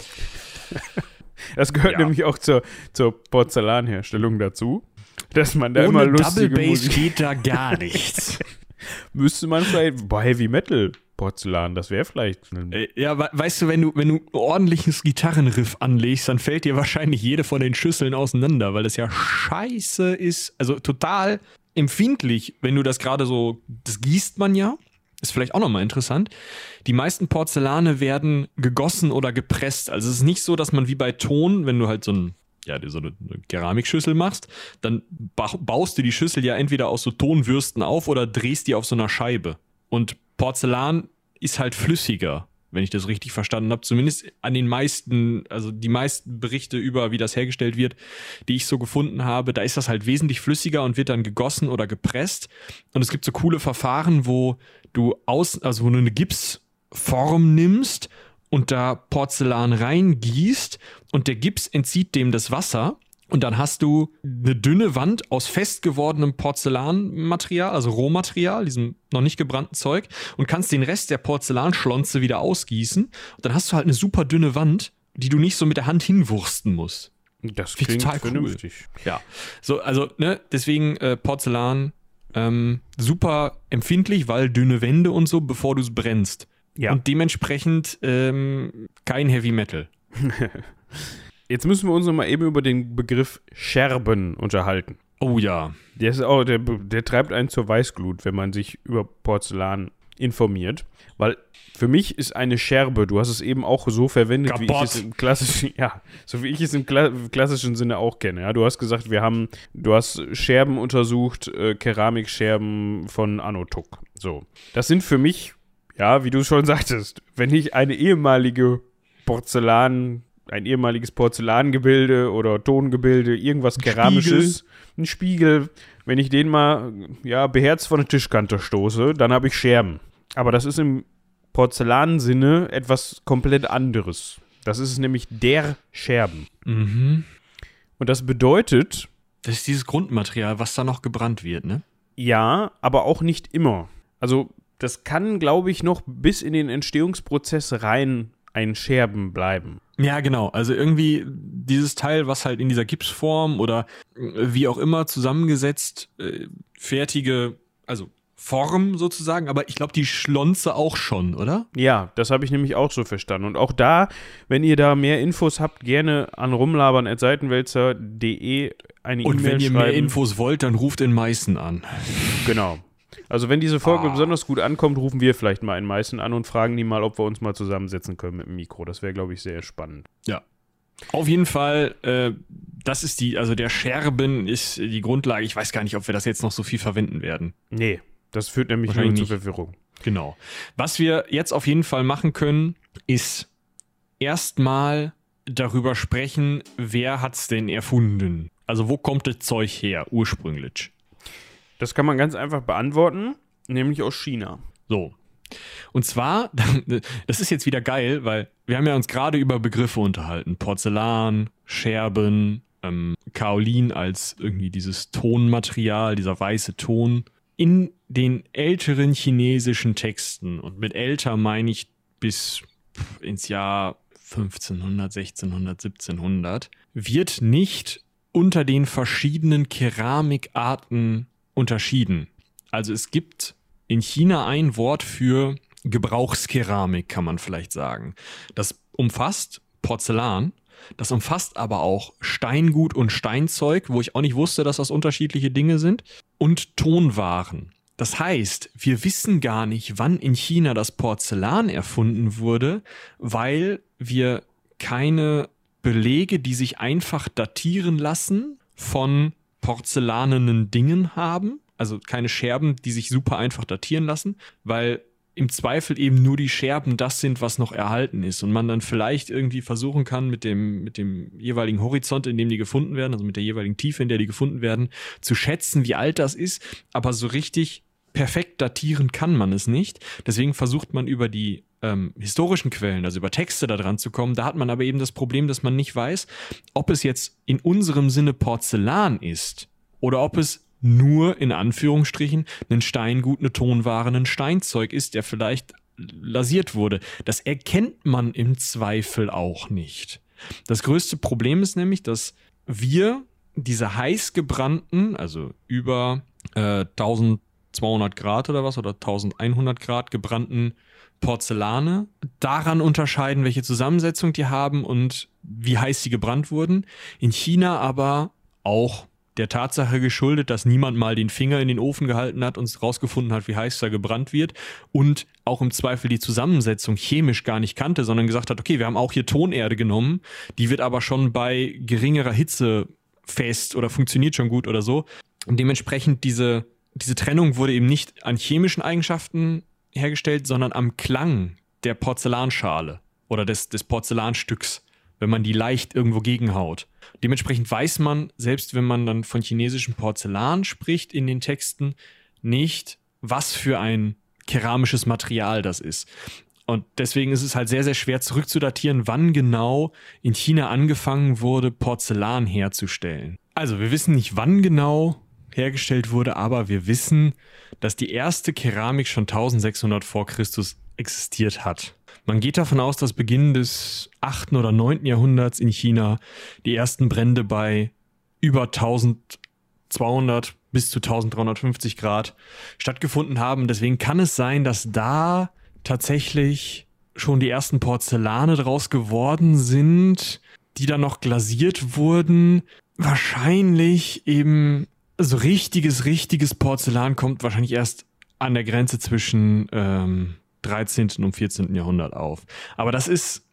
Das gehört ja. nämlich auch zur, zur Porzellanherstellung dazu, dass man da Ohne immer lustige Double Bass Musik geht da gar nichts. Müsste man vielleicht bei Heavy Metal Porzellan, das wäre vielleicht. Äh, ja, weißt du, wenn du, wenn du ordentliches Gitarrenriff anlegst, dann fällt dir wahrscheinlich jede von den Schüsseln auseinander, weil das ja scheiße ist. Also total empfindlich, wenn du das gerade so, das gießt man ja. Ist vielleicht auch nochmal interessant. Die meisten Porzellane werden gegossen oder gepresst. Also es ist nicht so, dass man wie bei Ton, wenn du halt so ein ja, so eine, eine Keramikschüssel machst, dann baust du die Schüssel ja entweder aus so Tonwürsten auf oder drehst die auf so einer Scheibe. Und Porzellan ist halt flüssiger, wenn ich das richtig verstanden habe. Zumindest an den meisten, also die meisten Berichte über, wie das hergestellt wird, die ich so gefunden habe, da ist das halt wesentlich flüssiger und wird dann gegossen oder gepresst. Und es gibt so coole Verfahren, wo du aus, also wo du eine Gipsform nimmst und da Porzellan reingießt und der Gips entzieht dem das Wasser und dann hast du eine dünne Wand aus fest gewordenem Porzellanmaterial, also Rohmaterial, diesem noch nicht gebrannten Zeug, und kannst den Rest der Porzellanschlonze wieder ausgießen. Und dann hast du halt eine super dünne Wand, die du nicht so mit der Hand hinwursten musst. Das klingt total vernünftig. Cool. Ja. So, also, ne, deswegen äh, Porzellan ähm, super empfindlich, weil dünne Wände und so, bevor du es brennst. Ja. Und dementsprechend ähm, kein Heavy Metal. (laughs) Jetzt müssen wir uns noch mal eben über den Begriff Scherben unterhalten. Oh ja. Der, ist auch, der, der treibt einen zur Weißglut, wenn man sich über Porzellan informiert. Weil für mich ist eine Scherbe, du hast es eben auch so verwendet, Kapott. wie ich es im klassischen, (laughs) ja, so wie ich es im Kla klassischen Sinne auch kenne. Ja, du hast gesagt, wir haben, du hast Scherben untersucht, äh, Keramikscherben von Anotuk. So. Das sind für mich, ja, wie du schon sagtest, wenn ich eine ehemalige Porzellan ein ehemaliges Porzellangebilde oder Tongebilde, irgendwas Keramisches, ein Spiegel. Wenn ich den mal ja, beherzt von der Tischkante stoße, dann habe ich Scherben. Aber das ist im Porzellansinne etwas komplett anderes. Das ist nämlich der Scherben. Mhm. Und das bedeutet. Das ist dieses Grundmaterial, was da noch gebrannt wird, ne? Ja, aber auch nicht immer. Also, das kann, glaube ich, noch bis in den Entstehungsprozess rein ein Scherben bleiben. Ja, genau. Also irgendwie dieses Teil, was halt in dieser Gipsform oder äh, wie auch immer zusammengesetzt äh, fertige, also Form sozusagen, aber ich glaube die Schlonze auch schon, oder? Ja, das habe ich nämlich auch so verstanden. Und auch da, wenn ihr da mehr Infos habt, gerne an rumlabern.seitenwälzer.de eine E-Mail schreiben. Und wenn ihr mehr Infos wollt, dann ruft in Meißen an. Genau. Also wenn diese Folge ah. besonders gut ankommt, rufen wir vielleicht mal in Meißen an und fragen die mal, ob wir uns mal zusammensetzen können mit dem Mikro. Das wäre, glaube ich, sehr spannend. Ja. Auf jeden Fall, äh, das ist die, also der Scherben ist die Grundlage. Ich weiß gar nicht, ob wir das jetzt noch so viel verwenden werden. Nee, das führt nämlich nur zur Verwirrung. Genau. Was wir jetzt auf jeden Fall machen können, ist erstmal darüber sprechen, wer hat es denn erfunden? Also wo kommt das Zeug her, ursprünglich? Das kann man ganz einfach beantworten, nämlich aus China. So. Und zwar, (laughs) das ist jetzt wieder geil, weil wir haben ja uns gerade über Begriffe unterhalten. Porzellan, Scherben, ähm, Kaolin als irgendwie dieses Tonmaterial, dieser weiße Ton. In den älteren chinesischen Texten, und mit älter meine ich bis ins Jahr 1500, 1600, 1700, wird nicht unter den verschiedenen Keramikarten unterschieden. Also es gibt in China ein Wort für Gebrauchskeramik, kann man vielleicht sagen. Das umfasst Porzellan, das umfasst aber auch Steingut und Steinzeug, wo ich auch nicht wusste, dass das unterschiedliche Dinge sind, und Tonwaren. Das heißt, wir wissen gar nicht, wann in China das Porzellan erfunden wurde, weil wir keine Belege, die sich einfach datieren lassen, von porzellanenen Dingen haben. Also keine Scherben, die sich super einfach datieren lassen, weil im Zweifel eben nur die Scherben das sind, was noch erhalten ist. Und man dann vielleicht irgendwie versuchen kann, mit dem, mit dem jeweiligen Horizont, in dem die gefunden werden, also mit der jeweiligen Tiefe, in der die gefunden werden, zu schätzen, wie alt das ist. Aber so richtig perfekt datieren kann man es nicht. Deswegen versucht man über die ähm, historischen Quellen, also über Texte da dran zu kommen. Da hat man aber eben das Problem, dass man nicht weiß, ob es jetzt in unserem Sinne Porzellan ist oder ob es nur in Anführungsstrichen ein Steingut, eine Tonware, ein Steinzeug ist, der vielleicht lasiert wurde. Das erkennt man im Zweifel auch nicht. Das größte Problem ist nämlich, dass wir diese heiß gebrannten, also über äh, 1200 Grad oder was oder 1100 Grad gebrannten Porzellane daran unterscheiden, welche Zusammensetzung die haben und wie heiß sie gebrannt wurden. In China aber auch der Tatsache geschuldet, dass niemand mal den Finger in den Ofen gehalten hat und rausgefunden hat, wie heiß da gebrannt wird und auch im Zweifel die Zusammensetzung chemisch gar nicht kannte, sondern gesagt hat, okay, wir haben auch hier Tonerde genommen, die wird aber schon bei geringerer Hitze fest oder funktioniert schon gut oder so. Und dementsprechend diese, diese Trennung wurde eben nicht an chemischen Eigenschaften hergestellt, sondern am Klang der Porzellanschale oder des, des Porzellanstücks, wenn man die leicht irgendwo gegenhaut. Dementsprechend weiß man, selbst wenn man dann von chinesischem Porzellan spricht in den Texten, nicht, was für ein keramisches Material das ist. Und deswegen ist es halt sehr, sehr schwer zurückzudatieren, wann genau in China angefangen wurde, Porzellan herzustellen. Also wir wissen nicht, wann genau hergestellt wurde, aber wir wissen, dass die erste Keramik schon 1600 vor Christus existiert hat. Man geht davon aus, dass Beginn des 8. oder 9. Jahrhunderts in China die ersten Brände bei über 1200 bis zu 1350 Grad stattgefunden haben. Deswegen kann es sein, dass da tatsächlich schon die ersten Porzellane draus geworden sind, die dann noch glasiert wurden. Wahrscheinlich eben so richtiges, richtiges Porzellan kommt wahrscheinlich erst an der Grenze zwischen ähm, 13. und 14. Jahrhundert auf. Aber das ist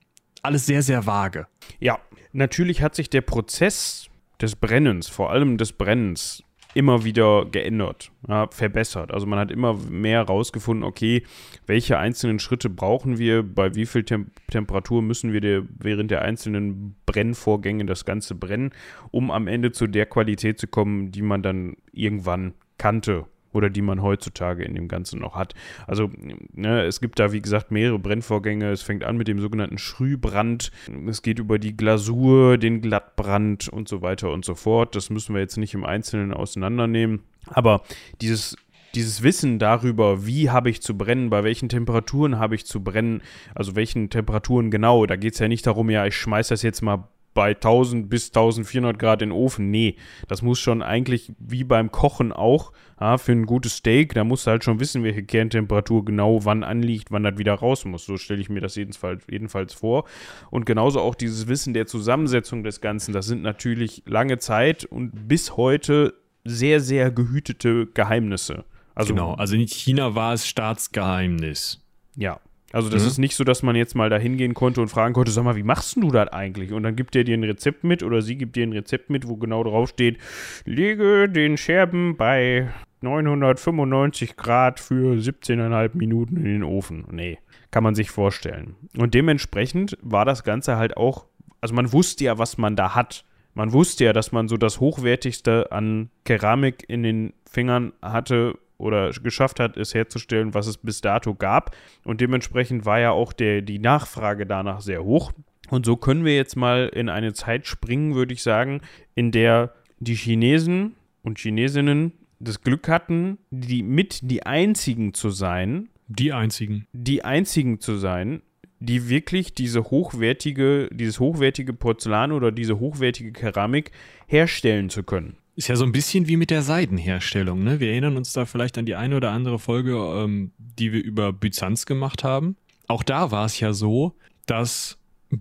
alles sehr, sehr vage. Ja, natürlich hat sich der Prozess des Brennens, vor allem des Brennens, immer wieder geändert, ja, verbessert. Also man hat immer mehr herausgefunden, okay, welche einzelnen Schritte brauchen wir, bei wie viel Tem Temperatur müssen wir der, während der einzelnen Brennvorgänge das Ganze brennen, um am Ende zu der Qualität zu kommen, die man dann irgendwann kannte oder die man heutzutage in dem Ganzen noch hat. Also ne, es gibt da, wie gesagt, mehrere Brennvorgänge. Es fängt an mit dem sogenannten Schrühbrand. Es geht über die Glasur, den Glattbrand und so weiter und so fort. Das müssen wir jetzt nicht im Einzelnen auseinandernehmen. Aber dieses dieses Wissen darüber, wie habe ich zu brennen, bei welchen Temperaturen habe ich zu brennen, also welchen Temperaturen genau, da geht es ja nicht darum, ja, ich schmeiße das jetzt mal bei 1000 bis 1400 Grad in den Ofen. Nee, das muss schon eigentlich wie beim Kochen auch, ja, für ein gutes Steak, da musst du halt schon wissen, welche Kerntemperatur genau wann anliegt, wann das wieder raus muss. So stelle ich mir das jedenfalls, jedenfalls vor. Und genauso auch dieses Wissen der Zusammensetzung des Ganzen, das sind natürlich lange Zeit und bis heute sehr, sehr gehütete Geheimnisse. Also, genau, also in China war es Staatsgeheimnis. Ja, also das mhm. ist nicht so, dass man jetzt mal da hingehen konnte und fragen konnte, sag mal, wie machst du das eigentlich? Und dann gibt er dir ein Rezept mit oder sie gibt dir ein Rezept mit, wo genau drauf steht, lege den Scherben bei 995 Grad für 17,5 Minuten in den Ofen. Nee, kann man sich vorstellen. Und dementsprechend war das Ganze halt auch, also man wusste ja, was man da hat. Man wusste ja, dass man so das Hochwertigste an Keramik in den Fingern hatte, oder geschafft hat, es herzustellen, was es bis dato gab. Und dementsprechend war ja auch der, die Nachfrage danach sehr hoch. Und so können wir jetzt mal in eine Zeit springen, würde ich sagen, in der die Chinesen und Chinesinnen das Glück hatten, die mit die einzigen zu sein. Die einzigen. Die einzigen zu sein, die wirklich diese hochwertige, dieses hochwertige Porzellan oder diese hochwertige Keramik herstellen zu können. Ist ja so ein bisschen wie mit der Seidenherstellung, ne? Wir erinnern uns da vielleicht an die eine oder andere Folge, ähm, die wir über Byzanz gemacht haben. Auch da war es ja so, dass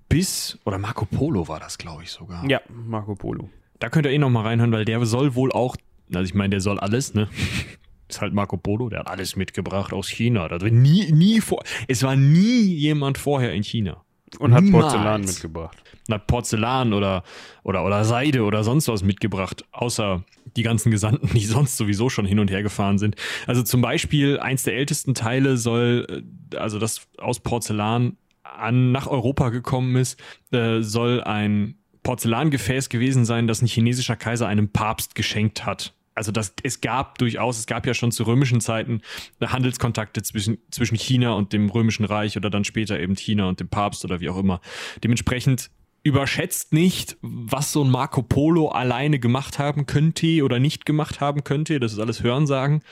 bis, oder Marco Polo war das, glaube ich, sogar. Ja, Marco Polo. Da könnt ihr eh noch mal reinhören, weil der soll wohl auch, also ich meine, der soll alles, ne? (laughs) Ist halt Marco Polo, der hat alles mitgebracht aus China. Da nie, nie vor, es war nie jemand vorher in China. Und hat Niemals. Porzellan mitgebracht. Und hat Porzellan oder, oder, oder Seide oder sonst was mitgebracht, außer die ganzen Gesandten, die (laughs) sonst sowieso schon hin und her gefahren sind. Also zum Beispiel, eins der ältesten Teile soll, äh, also das aus Porzellan an, nach Europa gekommen ist, äh, soll ein Porzellangefäß gewesen sein, das ein chinesischer Kaiser einem Papst geschenkt hat. Also das, es gab durchaus, es gab ja schon zu römischen Zeiten Handelskontakte zwischen, zwischen China und dem römischen Reich oder dann später eben China und dem Papst oder wie auch immer. Dementsprechend überschätzt nicht, was so ein Marco Polo alleine gemacht haben könnte oder nicht gemacht haben könnte. Das ist alles Hörensagen.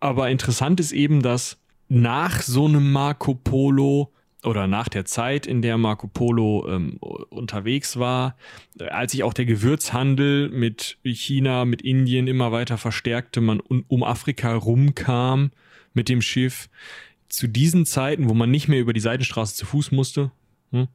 Aber interessant ist eben, dass nach so einem Marco Polo oder nach der Zeit, in der Marco Polo ähm, unterwegs war, als sich auch der Gewürzhandel mit China, mit Indien immer weiter verstärkte, man um, um Afrika rumkam mit dem Schiff, zu diesen Zeiten, wo man nicht mehr über die Seitenstraße zu Fuß musste, hm,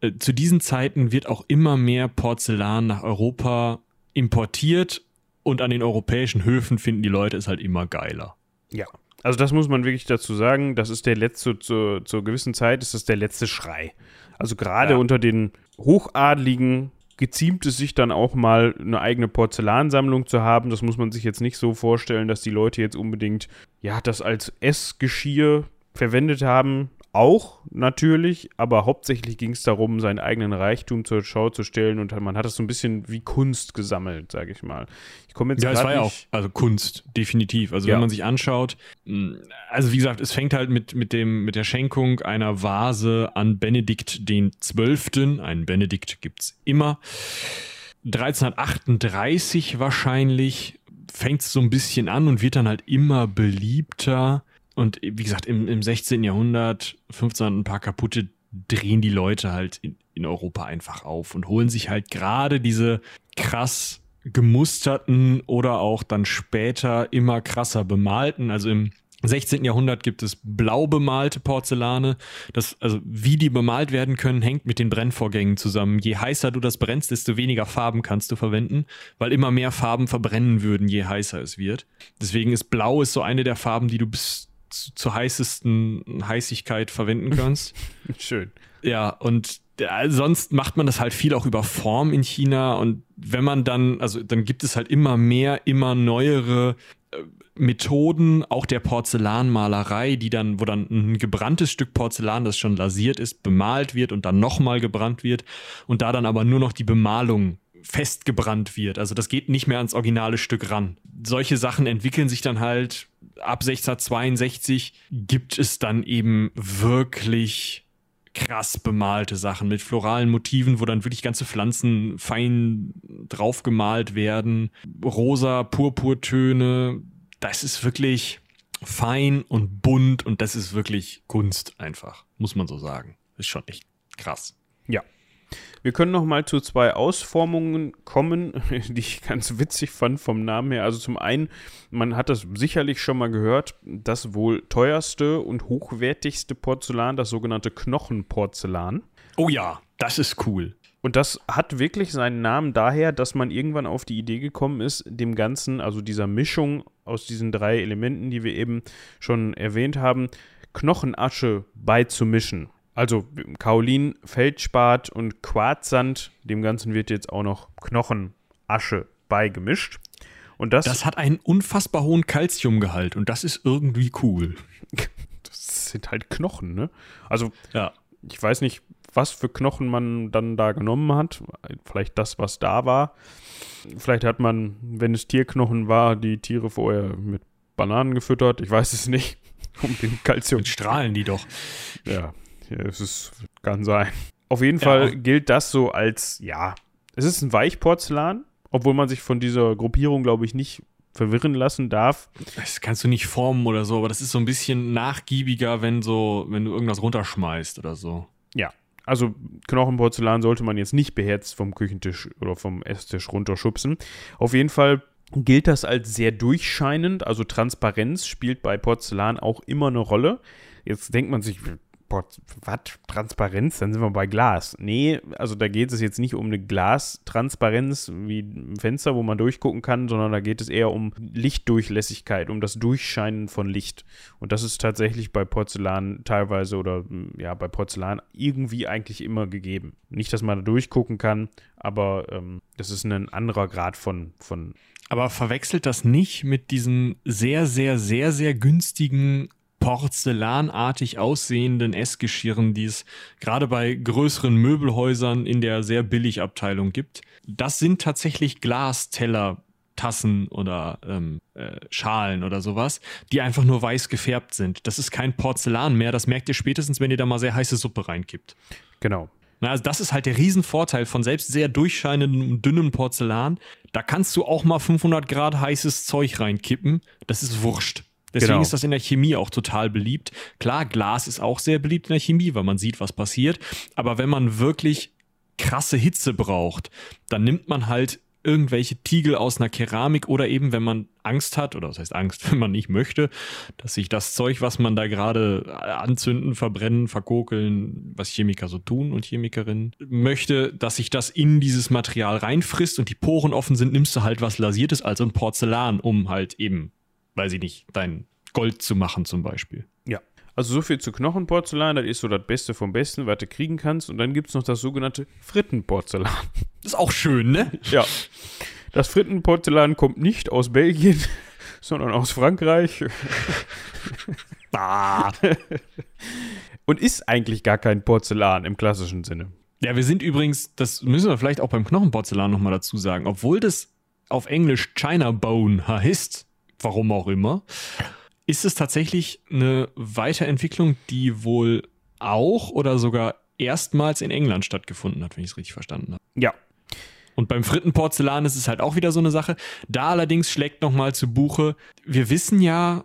äh, zu diesen Zeiten wird auch immer mehr Porzellan nach Europa importiert und an den europäischen Höfen finden die Leute es halt immer geiler. Ja, also das muss man wirklich dazu sagen, das ist der letzte, zu, zur gewissen Zeit ist das der letzte Schrei. Also gerade ja. unter den Hochadligen geziemt es sich dann auch mal eine eigene Porzellansammlung zu haben. Das muss man sich jetzt nicht so vorstellen, dass die Leute jetzt unbedingt ja das als Essgeschirr verwendet haben auch natürlich, aber hauptsächlich ging es darum, seinen eigenen Reichtum zur Schau zu stellen und man hat das so ein bisschen wie Kunst gesammelt, sage ich mal. Ich komme jetzt Ja, es war ja auch, also Kunst, definitiv. Also ja. wenn man sich anschaut, hm, also wie gesagt, es fängt halt mit, mit, dem, mit der Schenkung einer Vase an Benedikt den Zwölften. Einen Benedikt gibt es immer. 1338 wahrscheinlich fängt es so ein bisschen an und wird dann halt immer beliebter und wie gesagt, im, im 16. Jahrhundert, 15 ein paar kaputte, drehen die Leute halt in, in Europa einfach auf und holen sich halt gerade diese krass gemusterten oder auch dann später immer krasser bemalten. Also im 16. Jahrhundert gibt es blau bemalte Porzellane. Das, also wie die bemalt werden können, hängt mit den Brennvorgängen zusammen. Je heißer du das brennst, desto weniger Farben kannst du verwenden, weil immer mehr Farben verbrennen würden, je heißer es wird. Deswegen ist blau ist so eine der Farben, die du bis zur heißesten Heißigkeit verwenden kannst. (laughs) Schön. Ja, und äh, sonst macht man das halt viel auch über Form in China und wenn man dann, also dann gibt es halt immer mehr, immer neuere äh, Methoden, auch der Porzellanmalerei, die dann, wo dann ein gebranntes Stück Porzellan, das schon lasiert ist, bemalt wird und dann nochmal gebrannt wird und da dann aber nur noch die Bemalung festgebrannt wird. Also das geht nicht mehr ans originale Stück ran. Solche Sachen entwickeln sich dann halt ab 1662 gibt es dann eben wirklich krass bemalte Sachen mit floralen Motiven, wo dann wirklich ganze Pflanzen fein drauf gemalt werden. Rosa, Purpurtöne. Das ist wirklich fein und bunt und das ist wirklich Kunst einfach, muss man so sagen. Ist schon echt krass. Wir können noch mal zu zwei Ausformungen kommen, (laughs) die ich ganz witzig fand vom Namen her. Also zum einen, man hat das sicherlich schon mal gehört, das wohl teuerste und hochwertigste Porzellan, das sogenannte Knochenporzellan. Oh ja, das ist cool. Und das hat wirklich seinen Namen daher, dass man irgendwann auf die Idee gekommen ist, dem Ganzen, also dieser Mischung aus diesen drei Elementen, die wir eben schon erwähnt haben, Knochenasche beizumischen. Also Kaolin, Feldspat und Quarzsand, dem Ganzen wird jetzt auch noch Knochenasche beigemischt. Und das, das hat einen unfassbar hohen Kalziumgehalt und das ist irgendwie cool. (laughs) das sind halt Knochen, ne? Also, ja. ich weiß nicht, was für Knochen man dann da genommen hat. Vielleicht das, was da war. Vielleicht hat man, wenn es Tierknochen war, die Tiere vorher mit Bananen gefüttert. Ich weiß es nicht. (laughs) Um den Kalzium. Strahlen die doch. Ja, es ist, kann sein. (laughs) Auf jeden ja. Fall gilt das so als, ja, es ist ein Weichporzellan, obwohl man sich von dieser Gruppierung, glaube ich, nicht verwirren lassen darf. Das kannst du nicht formen oder so, aber das ist so ein bisschen nachgiebiger, wenn so, wenn du irgendwas runterschmeißt oder so. Ja, also Knochenporzellan sollte man jetzt nicht beherzt vom Küchentisch oder vom Esstisch runterschubsen. Auf jeden Fall gilt das als sehr durchscheinend, also Transparenz spielt bei Porzellan auch immer eine Rolle. Jetzt denkt man sich, was? Transparenz? Dann sind wir bei Glas. Nee, also da geht es jetzt nicht um eine Glastransparenz wie ein Fenster, wo man durchgucken kann, sondern da geht es eher um Lichtdurchlässigkeit, um das Durchscheinen von Licht. Und das ist tatsächlich bei Porzellan teilweise oder ja, bei Porzellan irgendwie eigentlich immer gegeben. Nicht, dass man da durchgucken kann, aber ähm, das ist ein anderer Grad von, von aber verwechselt das nicht mit diesen sehr, sehr, sehr, sehr günstigen porzellanartig aussehenden Essgeschirren, die es gerade bei größeren Möbelhäusern in der sehr billig Abteilung gibt. Das sind tatsächlich Glasteller, Tassen oder ähm, äh, Schalen oder sowas, die einfach nur weiß gefärbt sind. Das ist kein Porzellan mehr. Das merkt ihr spätestens, wenn ihr da mal sehr heiße Suppe reinkippt. Genau. Na, also das ist halt der Riesenvorteil von selbst sehr durchscheinendem, dünnen Porzellan. Da kannst du auch mal 500 Grad heißes Zeug reinkippen. Das ist wurscht. Deswegen genau. ist das in der Chemie auch total beliebt. Klar, Glas ist auch sehr beliebt in der Chemie, weil man sieht, was passiert. Aber wenn man wirklich krasse Hitze braucht, dann nimmt man halt irgendwelche Tiegel aus einer Keramik oder eben, wenn man Angst hat, oder das heißt Angst, (laughs) wenn man nicht möchte, dass sich das Zeug, was man da gerade anzünden, verbrennen, verkokeln, was Chemiker so tun und Chemikerinnen, möchte, dass sich das in dieses Material reinfrisst und die Poren offen sind, nimmst du halt was Lasiertes, also ein Porzellan, um halt eben weiß ich nicht, dein Gold zu machen zum Beispiel. Ja. Also so viel zu Knochenporzellan, das ist so das Beste vom Besten, was du kriegen kannst. Und dann gibt es noch das sogenannte Frittenporzellan. Das ist auch schön, ne? Ja. Das Frittenporzellan kommt nicht aus Belgien, (laughs) sondern aus Frankreich. (laughs) ah. Und ist eigentlich gar kein Porzellan im klassischen Sinne. Ja, wir sind übrigens, das müssen wir vielleicht auch beim Knochenporzellan nochmal dazu sagen, obwohl das auf Englisch China Bone heißt, warum auch immer, ist es tatsächlich eine Weiterentwicklung, die wohl auch oder sogar erstmals in England stattgefunden hat, wenn ich es richtig verstanden habe. Ja. Und beim Frittenporzellan ist es halt auch wieder so eine Sache. Da allerdings schlägt nochmal zu Buche. Wir wissen ja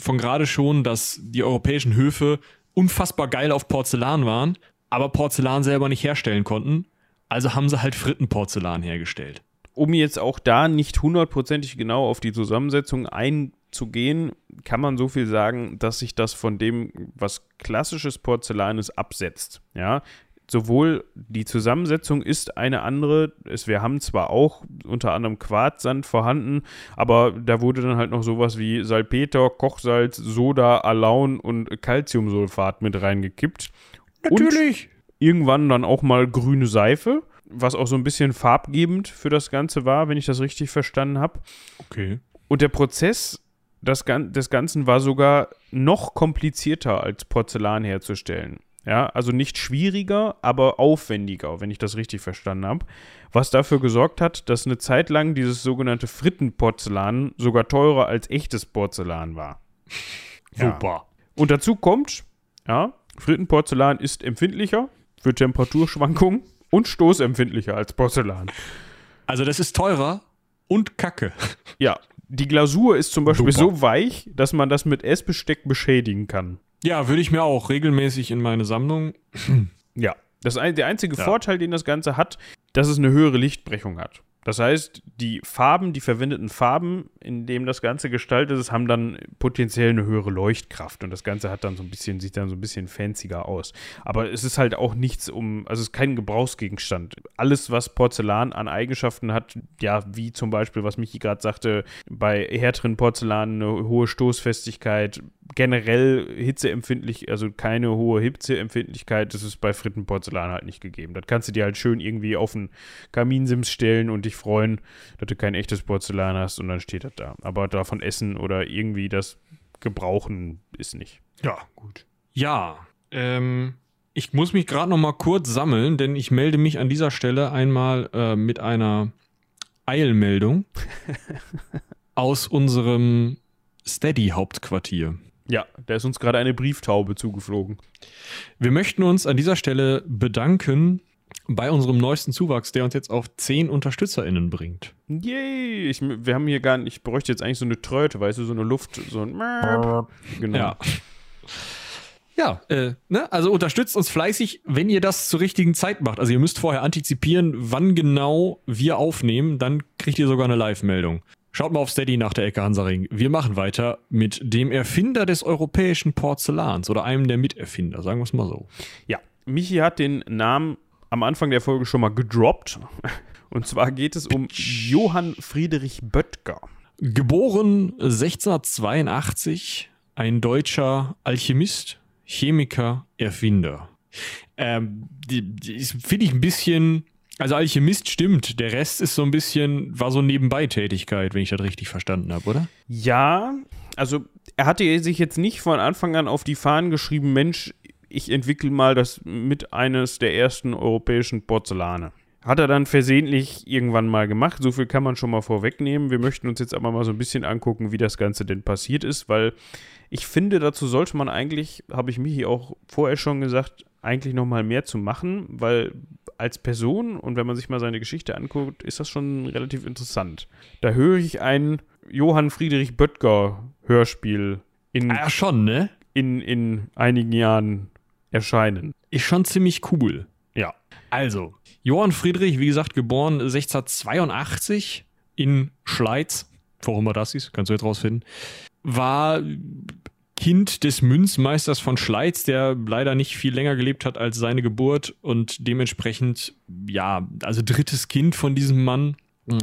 von gerade schon, dass die europäischen Höfe unfassbar geil auf Porzellan waren, aber Porzellan selber nicht herstellen konnten. Also haben sie halt Frittenporzellan hergestellt um jetzt auch da nicht hundertprozentig genau auf die Zusammensetzung einzugehen, kann man so viel sagen, dass sich das von dem, was klassisches Porzellan ist, absetzt. Ja, sowohl die Zusammensetzung ist eine andere. Es, wir haben zwar auch unter anderem Quarzsand vorhanden, aber da wurde dann halt noch sowas wie Salpeter, Kochsalz, Soda, Alaun und Calciumsulfat mit reingekippt. Natürlich. Und irgendwann dann auch mal grüne Seife was auch so ein bisschen farbgebend für das Ganze war, wenn ich das richtig verstanden habe. Okay. Und der Prozess das, des Ganzen war sogar noch komplizierter als Porzellan herzustellen. Ja, also nicht schwieriger, aber aufwendiger, wenn ich das richtig verstanden habe. Was dafür gesorgt hat, dass eine Zeit lang dieses sogenannte Frittenporzellan sogar teurer als echtes Porzellan war. (laughs) Super. Ja. Und dazu kommt, ja, Frittenporzellan ist empfindlicher für Temperaturschwankungen und stoßempfindlicher als Porzellan. Also das ist teurer und kacke. Ja, die Glasur ist zum Beispiel Super. so weich, dass man das mit Essbesteck beschädigen kann. Ja, würde ich mir auch regelmäßig in meine Sammlung. ja, das der einzige ja. Vorteil, den das Ganze hat, dass es eine höhere Lichtbrechung hat. Das heißt, die Farben, die verwendeten Farben, in dem das Ganze gestaltet ist, haben dann potenziell eine höhere Leuchtkraft und das Ganze hat dann so ein bisschen, sieht dann so ein bisschen fancier aus. Aber es ist halt auch nichts um, also es ist kein Gebrauchsgegenstand. Alles, was Porzellan an Eigenschaften hat, ja, wie zum Beispiel, was Michi gerade sagte, bei härteren Porzellan eine hohe Stoßfestigkeit, generell hitzeempfindlich, also keine hohe Hitzeempfindlichkeit, das ist bei Frittenporzellan halt nicht gegeben. Das kannst du dir halt schön irgendwie auf einen Kaminsims stellen und dich freuen, dass du kein echtes Porzellan hast und dann steht das da. Aber davon essen oder irgendwie das gebrauchen ist nicht. Ja, gut. Ja, ähm, ich muss mich gerade noch mal kurz sammeln, denn ich melde mich an dieser Stelle einmal äh, mit einer Eilmeldung (laughs) aus unserem Steady-Hauptquartier. Ja, da ist uns gerade eine Brieftaube zugeflogen. Wir möchten uns an dieser Stelle bedanken bei unserem neuesten Zuwachs, der uns jetzt auf 10 UnterstützerInnen bringt. Yay! Ich, wir haben hier gar nicht, ich bräuchte jetzt eigentlich so eine Tröte, weißt du, so eine Luft, so ein Genau. Ja. Ja, äh, ne? also unterstützt uns fleißig, wenn ihr das zur richtigen Zeit macht. Also ihr müsst vorher antizipieren, wann genau wir aufnehmen, dann kriegt ihr sogar eine Live-Meldung. Schaut mal auf Steady nach der Ecke Hansaring. Wir machen weiter mit dem Erfinder des europäischen Porzellans oder einem der Miterfinder, sagen wir es mal so. Ja, Michi hat den Namen am Anfang der Folge schon mal gedroppt. Und zwar geht es um Johann Friedrich Böttger. Geboren 1682, ein deutscher Alchemist, Chemiker, Erfinder. Ähm, finde ich ein bisschen also Alchemist stimmt, der Rest ist so ein bisschen, war so Nebenbeitätigkeit, wenn ich das richtig verstanden habe, oder? Ja, also er hatte sich jetzt nicht von Anfang an auf die Fahnen geschrieben, Mensch, ich entwickle mal das mit eines der ersten europäischen Porzellane. Hat er dann versehentlich irgendwann mal gemacht. So viel kann man schon mal vorwegnehmen. Wir möchten uns jetzt aber mal so ein bisschen angucken, wie das Ganze denn passiert ist, weil ich finde, dazu sollte man eigentlich, habe ich Michi auch vorher schon gesagt, eigentlich noch mal mehr zu machen, weil als Person und wenn man sich mal seine Geschichte anguckt, ist das schon relativ interessant. Da höre ich ein Johann Friedrich Böttger Hörspiel in, ja, schon, ne? in, in einigen Jahren erscheinen. Ist schon ziemlich cool. Ja. Also, Johann Friedrich, wie gesagt, geboren 1682 in Schleiz, warum er das ist, kannst du jetzt rausfinden, war Kind des Münzmeisters von Schleiz, der leider nicht viel länger gelebt hat als seine Geburt und dementsprechend, ja, also drittes Kind von diesem Mann,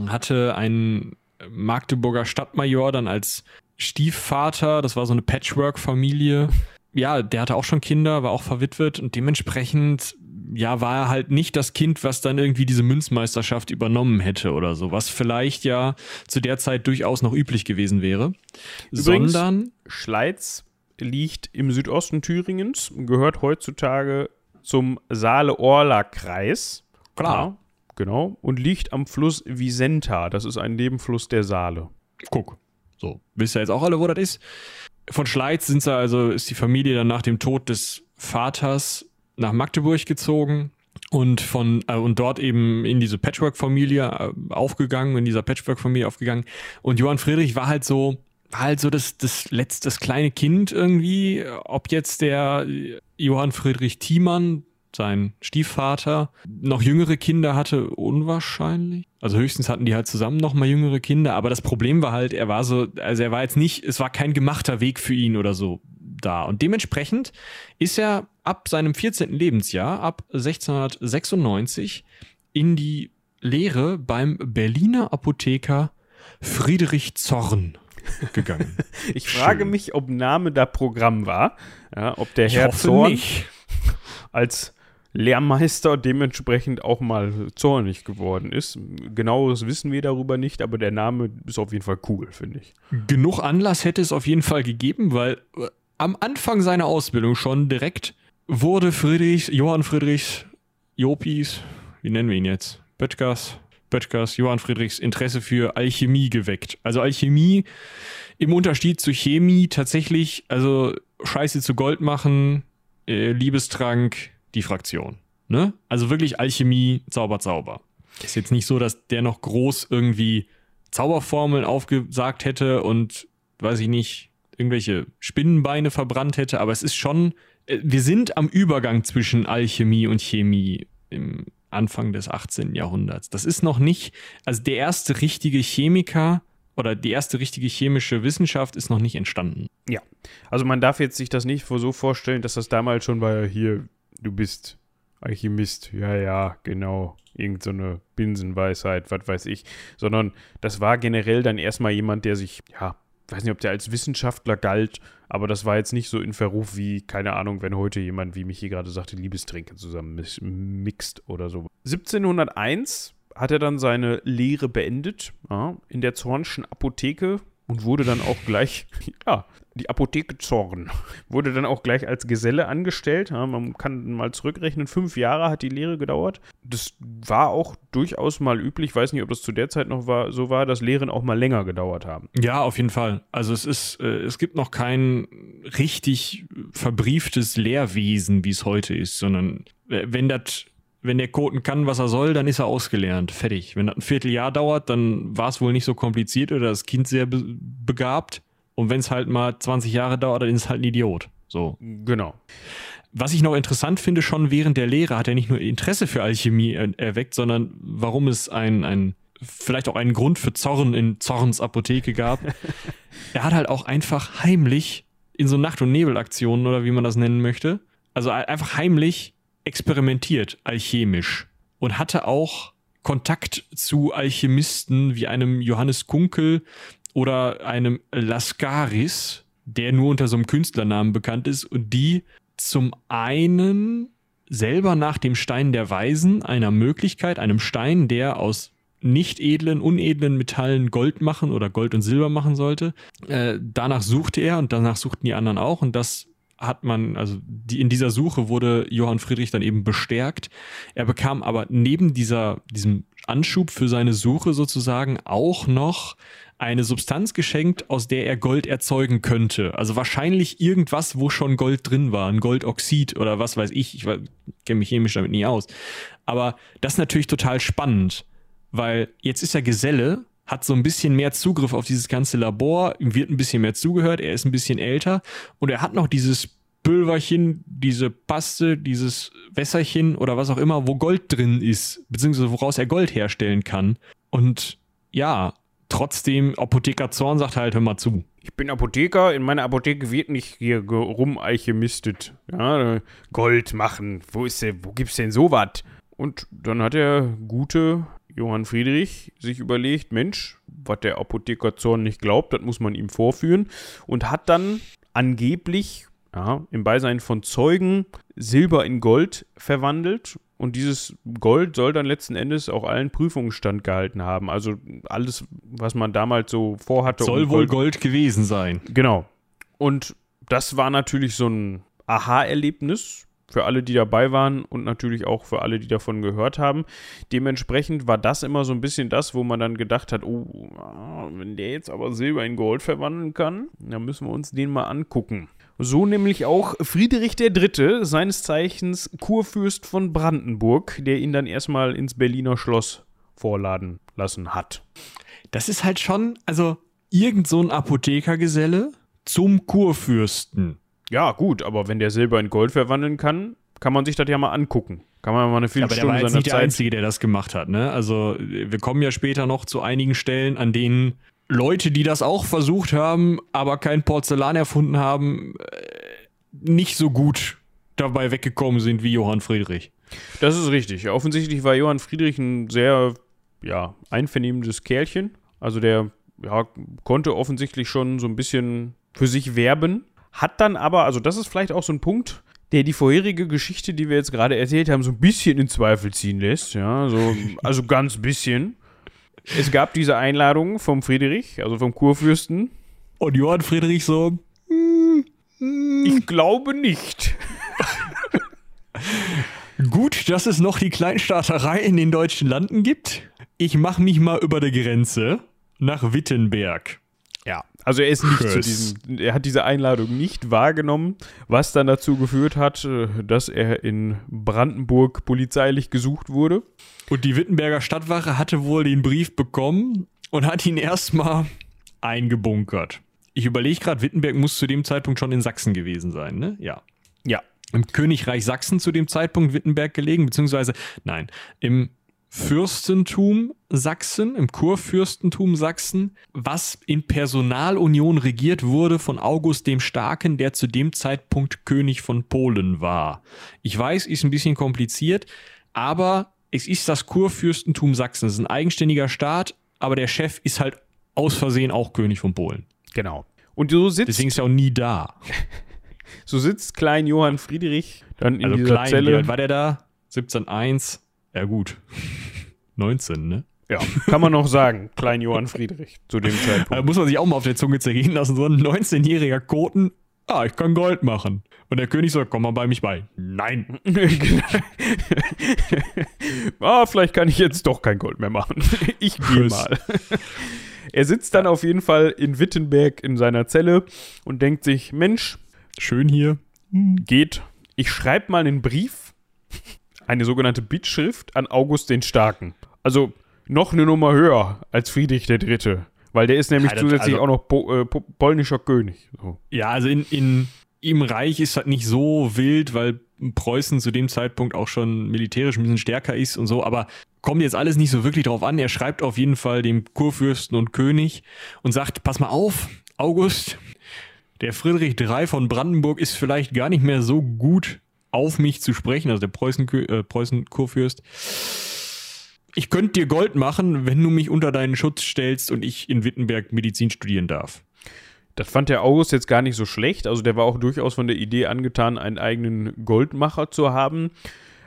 hatte einen Magdeburger Stadtmajor dann als Stiefvater, das war so eine Patchwork-Familie. Ja, der hatte auch schon Kinder, war auch verwitwet und dementsprechend, ja, war er halt nicht das Kind, was dann irgendwie diese Münzmeisterschaft übernommen hätte oder so, was vielleicht ja zu der Zeit durchaus noch üblich gewesen wäre. Übrigens, sondern Schleiz liegt im Südosten Thüringens, gehört heutzutage zum Saale-Orla-Kreis. Klar. Ja, genau. Und liegt am Fluss Visenta. Das ist ein Nebenfluss der Saale. Guck. So. Wisst ihr jetzt auch alle, wo das ist? Von Schleiz sind sie also, ist die Familie dann nach dem Tod des Vaters nach Magdeburg gezogen und von äh, und dort eben in diese Patchwork-Familie äh, aufgegangen, in dieser Patchwork-Familie aufgegangen. Und Johann Friedrich war halt so, war halt so das, das letzte, das kleine Kind irgendwie. Ob jetzt der Johann Friedrich Thiemann, sein Stiefvater, noch jüngere Kinder hatte, unwahrscheinlich. Also höchstens hatten die halt zusammen noch mal jüngere Kinder. Aber das Problem war halt, er war so, also er war jetzt nicht, es war kein gemachter Weg für ihn oder so da. Und dementsprechend ist er ab seinem 14. Lebensjahr, ab 1696, in die Lehre beim Berliner Apotheker Friedrich Zorn gegangen. (laughs) ich frage Schön. mich, ob Name da Programm war. Ja, ob der ich Herr Zorn nicht. als Lehrmeister dementsprechend auch mal zornig geworden ist. Genaues wissen wir darüber nicht, aber der Name ist auf jeden Fall cool, finde ich. Genug Anlass hätte es auf jeden Fall gegeben, weil äh, am Anfang seiner Ausbildung schon direkt wurde Friedrich, Johann Friedrichs, Jopis, wie nennen wir ihn jetzt? Böttgers, Böttgers, Johann Friedrichs Interesse für Alchemie geweckt. Also Alchemie im Unterschied zu Chemie tatsächlich, also Scheiße zu Gold machen, äh, Liebestrank, die Fraktion. Ne? Also wirklich Alchemie, Zauber, Zauber. Ist jetzt nicht so, dass der noch groß irgendwie Zauberformeln aufgesagt hätte und, weiß ich nicht, irgendwelche Spinnenbeine verbrannt hätte, aber es ist schon, äh, wir sind am Übergang zwischen Alchemie und Chemie im Anfang des 18. Jahrhunderts. Das ist noch nicht, also der erste richtige Chemiker oder die erste richtige chemische Wissenschaft ist noch nicht entstanden. Ja, also man darf jetzt sich das nicht so vorstellen, dass das damals schon war, hier, du bist Alchemist, ja, ja, genau, irgend so eine Binsenweisheit, was weiß ich, sondern das war generell dann erstmal jemand, der sich, ja, weiß nicht, ob der als Wissenschaftler galt, aber das war jetzt nicht so in Verruf wie, keine Ahnung, wenn heute jemand, wie mich hier gerade sagte, Liebestränke zusammen mixt oder so. 1701 hat er dann seine Lehre beendet ja, in der Zornschen Apotheke und wurde dann auch gleich, (laughs) ja, die Apotheke Zorn, (laughs) wurde dann auch gleich als Geselle angestellt. Ja, man kann mal zurückrechnen, fünf Jahre hat die Lehre gedauert. Das war auch durchaus mal üblich, ich weiß nicht, ob das zu der Zeit noch war, so war, dass Lehren auch mal länger gedauert haben. Ja, auf jeden Fall. Also es ist, äh, es gibt noch kein richtig verbrieftes Lehrwesen, wie es heute ist, sondern äh, wenn das wenn der Koten kann, was er soll, dann ist er ausgelernt. Fertig. Wenn das ein Vierteljahr dauert, dann war es wohl nicht so kompliziert oder das Kind sehr be begabt. Und wenn es halt mal 20 Jahre dauert, dann ist es halt ein Idiot. So. Genau. Was ich noch interessant finde, schon während der Lehre hat er nicht nur Interesse für Alchemie er erweckt, sondern warum es ein, ein vielleicht auch einen Grund für Zorn in Zorns Apotheke gab. (laughs) er hat halt auch einfach heimlich in so Nacht- und Nebelaktionen oder wie man das nennen möchte, also einfach heimlich experimentiert, alchemisch. Und hatte auch Kontakt zu Alchemisten wie einem Johannes Kunkel oder einem Lascaris, der nur unter so einem Künstlernamen bekannt ist und die zum einen selber nach dem Stein der Weisen, einer Möglichkeit, einem Stein, der aus nicht edlen, unedlen Metallen Gold machen oder Gold und Silber machen sollte. Äh, danach suchte er und danach suchten die anderen auch und das hat man, also die, in dieser Suche wurde Johann Friedrich dann eben bestärkt. Er bekam aber neben dieser, diesem Anschub für seine Suche sozusagen auch noch eine Substanz geschenkt, aus der er Gold erzeugen könnte. Also wahrscheinlich irgendwas, wo schon Gold drin war, ein Goldoxid oder was weiß ich. Ich kenne mich chemisch damit nie aus. Aber das ist natürlich total spannend, weil jetzt ist er Geselle, hat so ein bisschen mehr Zugriff auf dieses ganze Labor, ihm wird ein bisschen mehr zugehört, er ist ein bisschen älter und er hat noch dieses Pülverchen, diese Paste, dieses Wässerchen oder was auch immer, wo Gold drin ist, beziehungsweise woraus er Gold herstellen kann. Und ja, trotzdem, Apotheker Zorn sagt halt, hör mal zu. Ich bin Apotheker, in meiner Apotheke wird nicht hier rumalchemistet. Ja, Gold machen, wo ist denn, wo gibt's denn sowas? Und dann hat der gute Johann Friedrich sich überlegt, Mensch, was der Apotheker Zorn nicht glaubt, das muss man ihm vorführen. Und hat dann angeblich ja, im Beisein von Zeugen Silber in Gold verwandelt. Und dieses Gold soll dann letzten Endes auch allen Prüfungen standgehalten haben. Also alles, was man damals so vorhatte. Soll um wohl Gold, Gold gewesen sein. Genau. Und das war natürlich so ein Aha-Erlebnis für alle, die dabei waren und natürlich auch für alle, die davon gehört haben. Dementsprechend war das immer so ein bisschen das, wo man dann gedacht hat, oh, wenn der jetzt aber Silber in Gold verwandeln kann, dann müssen wir uns den mal angucken. So nämlich auch Friedrich III., seines Zeichens Kurfürst von Brandenburg, der ihn dann erstmal ins Berliner Schloss vorladen lassen hat. Das ist halt schon, also irgend so ein Apothekergeselle zum Kurfürsten. Ja, gut, aber wenn der Silber in Gold verwandeln kann, kann man sich das ja mal angucken. Kann man mal eine Viertelstunde ja, aber der war jetzt nicht Zeit der Einzige, der das gemacht hat. Ne? Also wir kommen ja später noch zu einigen Stellen, an denen Leute, die das auch versucht haben, aber kein Porzellan erfunden haben, äh, nicht so gut dabei weggekommen sind wie Johann Friedrich. Das ist richtig. Offensichtlich war Johann Friedrich ein sehr ja, einvernehmendes Kerlchen. Also der ja, konnte offensichtlich schon so ein bisschen für sich werben. Hat dann aber, also das ist vielleicht auch so ein Punkt, der die vorherige Geschichte, die wir jetzt gerade erzählt haben, so ein bisschen in Zweifel ziehen lässt. Ja, so, (laughs) also ganz bisschen. Es gab diese Einladung vom Friedrich, also vom Kurfürsten. Und Johann Friedrich so, ich glaube nicht. (laughs) Gut, dass es noch die Kleinstaaterei in den deutschen Landen gibt. Ich mache mich mal über der Grenze nach Wittenberg. Also er ist nicht Tschüss. zu diesem, er hat diese Einladung nicht wahrgenommen, was dann dazu geführt hat, äh, dass er in Brandenburg polizeilich gesucht wurde. Und die Wittenberger Stadtwache hatte wohl den Brief bekommen und hat ihn erstmal eingebunkert. Ich überlege gerade, Wittenberg muss zu dem Zeitpunkt schon in Sachsen gewesen sein, ne? Ja. Ja. Im Königreich Sachsen zu dem Zeitpunkt Wittenberg gelegen, beziehungsweise, nein, im Fürstentum Sachsen, im Kurfürstentum Sachsen, was in Personalunion regiert wurde von August dem Starken, der zu dem Zeitpunkt König von Polen war. Ich weiß, ist ein bisschen kompliziert, aber es ist das Kurfürstentum Sachsen. Es ist ein eigenständiger Staat, aber der Chef ist halt aus Versehen auch König von Polen. Genau. Und so sitzt. Deswegen ist er auch nie da. (laughs) so sitzt Klein Johann Friedrich dann in also dieser klein, Zelle. Wie alt war der da? 1701. Ja, gut. 19, ne? Ja, kann man noch sagen, Klein Johann Friedrich zu dem Zeitpunkt. Da muss man sich auch mal auf der Zunge zergehen lassen. So ein 19-jähriger Koten, ah, ich kann Gold machen. Und der König sagt, komm mal bei mich bei. Nein. (laughs) ah, vielleicht kann ich jetzt doch kein Gold mehr machen. Ich gehe mal. Er sitzt dann auf jeden Fall in Wittenberg in seiner Zelle und denkt sich, Mensch, schön hier. Geht. Ich schreibe mal einen Brief eine sogenannte Bittschrift an August den Starken. Also noch eine Nummer höher als Friedrich III. Weil der ist nämlich Ja, zusätzlich also- auch noch po, äh, po, polnischer König. So. Ja, also in, in, im Reich ist das nicht so wild, weil Preußen zu dem Zeitpunkt auch schon militärisch ein bisschen stärker ist und so, aber kommt jetzt alles nicht so wirklich drauf an. Er schreibt auf jeden Fall dem Kurfürsten und König und sagt, pass mal auf, August, der Friedrich III von Brandenburg ist vielleicht gar nicht mehr so gut auf mich zu sprechen, also der Preußen, äh, Preußen-Kurfürst. Ich könnte dir Gold machen, wenn du mich unter deinen Schutz stellst und ich in Wittenberg Medizin studieren darf. Das fand der August jetzt gar nicht so schlecht. Also der war auch durchaus von der Idee angetan, einen eigenen Goldmacher zu haben.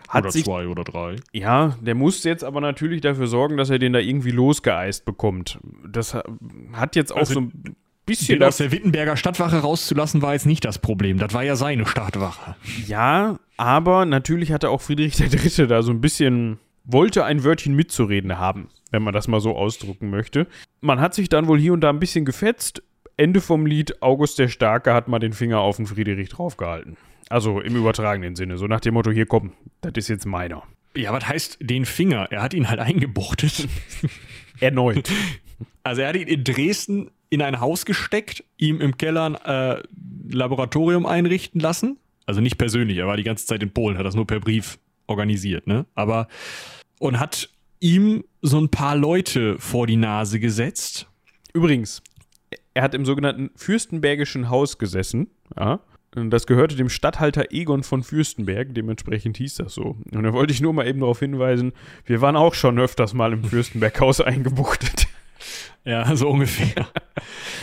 Hat oder sich, zwei oder drei. ja, der muss jetzt aber natürlich dafür sorgen, dass er den da irgendwie losgeeist bekommt. Das ha- hat jetzt auch Also, so bisschen Den aus das, der Wittenberger Stadtwache rauszulassen, war jetzt nicht das Problem. Das war ja seine Stadtwache. Ja, aber natürlich hatte auch Friedrich III. da so ein bisschen, wollte ein Wörtchen mitzureden haben, wenn man das mal so ausdrücken möchte. Man hat sich dann wohl hier und da ein bisschen gefetzt. Ende vom Lied, August der Starke hat mal den Finger auf den Friedrich draufgehalten. Also im übertragenen Sinne, so nach dem Motto, hier komm, das ist jetzt meiner. Ja, was heißt den Finger? Er hat ihn halt eingebuchtet. Erneut. (laughs) Also er hat ihn in Dresden in ein Haus gesteckt, ihm im Keller ein äh, Laboratorium einrichten lassen. Also nicht persönlich, er war die ganze Zeit in Polen, hat das nur per Brief organisiert, ne? Aber und hat ihm so ein paar Leute vor die Nase gesetzt. Übrigens, er hat im sogenannten Fürstenbergischen Haus gesessen. Ja. Das gehörte dem Statthalter Egon von Fürstenberg, dementsprechend hieß das so. Und da wollte ich nur mal eben darauf hinweisen, wir waren auch schon öfters mal im Fürstenberghaus (laughs) eingebuchtet. Ja, (laughs) so ungefähr.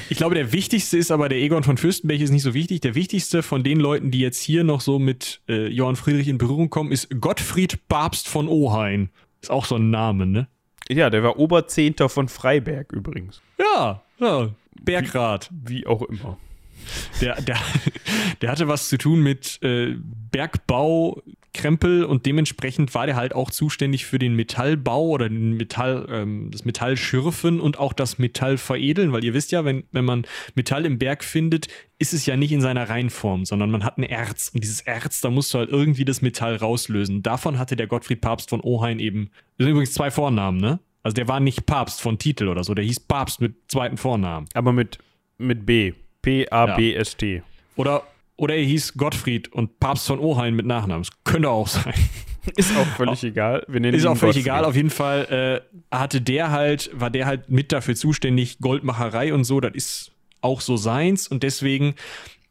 Ich glaube, der wichtigste ist aber, der Egon von Fürstenberg ist nicht so wichtig. Der wichtigste von den Leuten, die jetzt hier noch so mit äh, Johann Friedrich in Berührung kommen, ist Gottfried Papst von Ohain. Ist auch so ein Name, ne? Ja, der war Oberzehnter von Freiberg übrigens. Ja, ja. Bergrat. Wie auch immer. Der, der, (laughs) der hatte was zu tun mit äh, Bergbau, Krempel und dementsprechend war der halt auch zuständig für den Metallbau oder den Metall, ähm, das Metallschürfen und auch das Metallveredeln, weil ihr wisst ja, wenn, wenn man Metall im Berg findet, ist es ja nicht in seiner Reinform, sondern man hat ein Erz und dieses Erz, da musst du halt irgendwie das Metall rauslösen. Davon hatte der Gottfried Papst von Ohain eben, das sind übrigens zwei Vornamen, ne? Also der war nicht Papst von Titel oder so, der hieß Papst mit zweiten Vornamen. Aber mit, mit B. P-A-B-S-T. Oder, oder er hieß Gottfried und Papst von Ohain mit Nachnamen. Das könnte auch sein. (laughs) Ist auch völlig egal. Wir nennen Ist auch völlig Gottfried. egal. Auf jeden Fall äh, hatte der halt, war der halt mit dafür zuständig, Goldmacherei und so. Das ist auch so seins. Und deswegen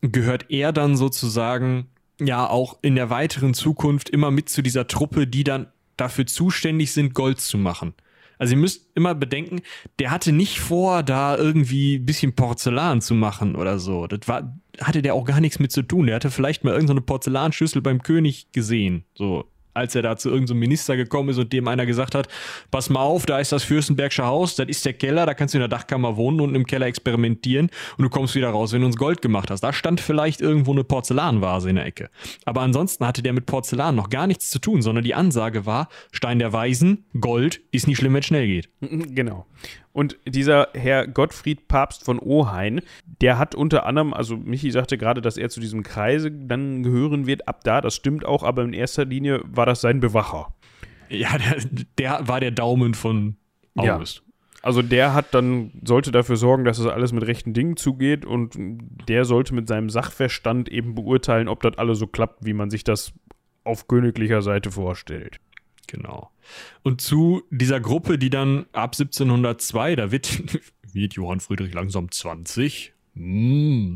gehört er dann sozusagen ja auch in der weiteren Zukunft immer mit zu dieser Truppe, die dann dafür zuständig sind, Gold zu machen. Also ihr müsst immer bedenken, der hatte nicht vor, da irgendwie ein bisschen Porzellan zu machen oder so. Das war, hatte der auch gar nichts mit zu tun. Der hatte vielleicht mal irgendeine Porzellanschüssel beim König gesehen. So, als er da zu irgendeinem Minister gekommen ist und dem einer gesagt hat, pass mal auf, da ist das Fürstenbergsche Haus, das ist der Keller, da kannst du in der Dachkammer wohnen und im Keller experimentieren und du kommst wieder raus, wenn du uns Gold gemacht hast. Da stand vielleicht irgendwo eine Porzellanvase in der Ecke. Aber ansonsten hatte der mit Porzellan noch gar nichts zu tun, sondern die Ansage war, Stein der Weisen, Gold, ist nicht schlimm, wenn es schnell geht. (laughs) Genau. Und dieser Herr Gottfried Papst von Ohain, der hat unter anderem, also Michi sagte gerade, dass er zu diesem Kreise dann gehören wird, ab da, das stimmt auch, aber in erster Linie war das sein Bewacher. Ja, der, der war der Daumen von Ja. August. Also der hat dann, sollte dafür sorgen, dass es alles mit rechten Dingen zugeht und der sollte mit seinem Sachverstand eben beurteilen, ob das alles so klappt, wie man sich das auf königlicher Seite vorstellt. Genau. Und zu dieser Gruppe, die dann ab 1702, da wird, (laughs) wird Johann Friedrich langsam 20, mm,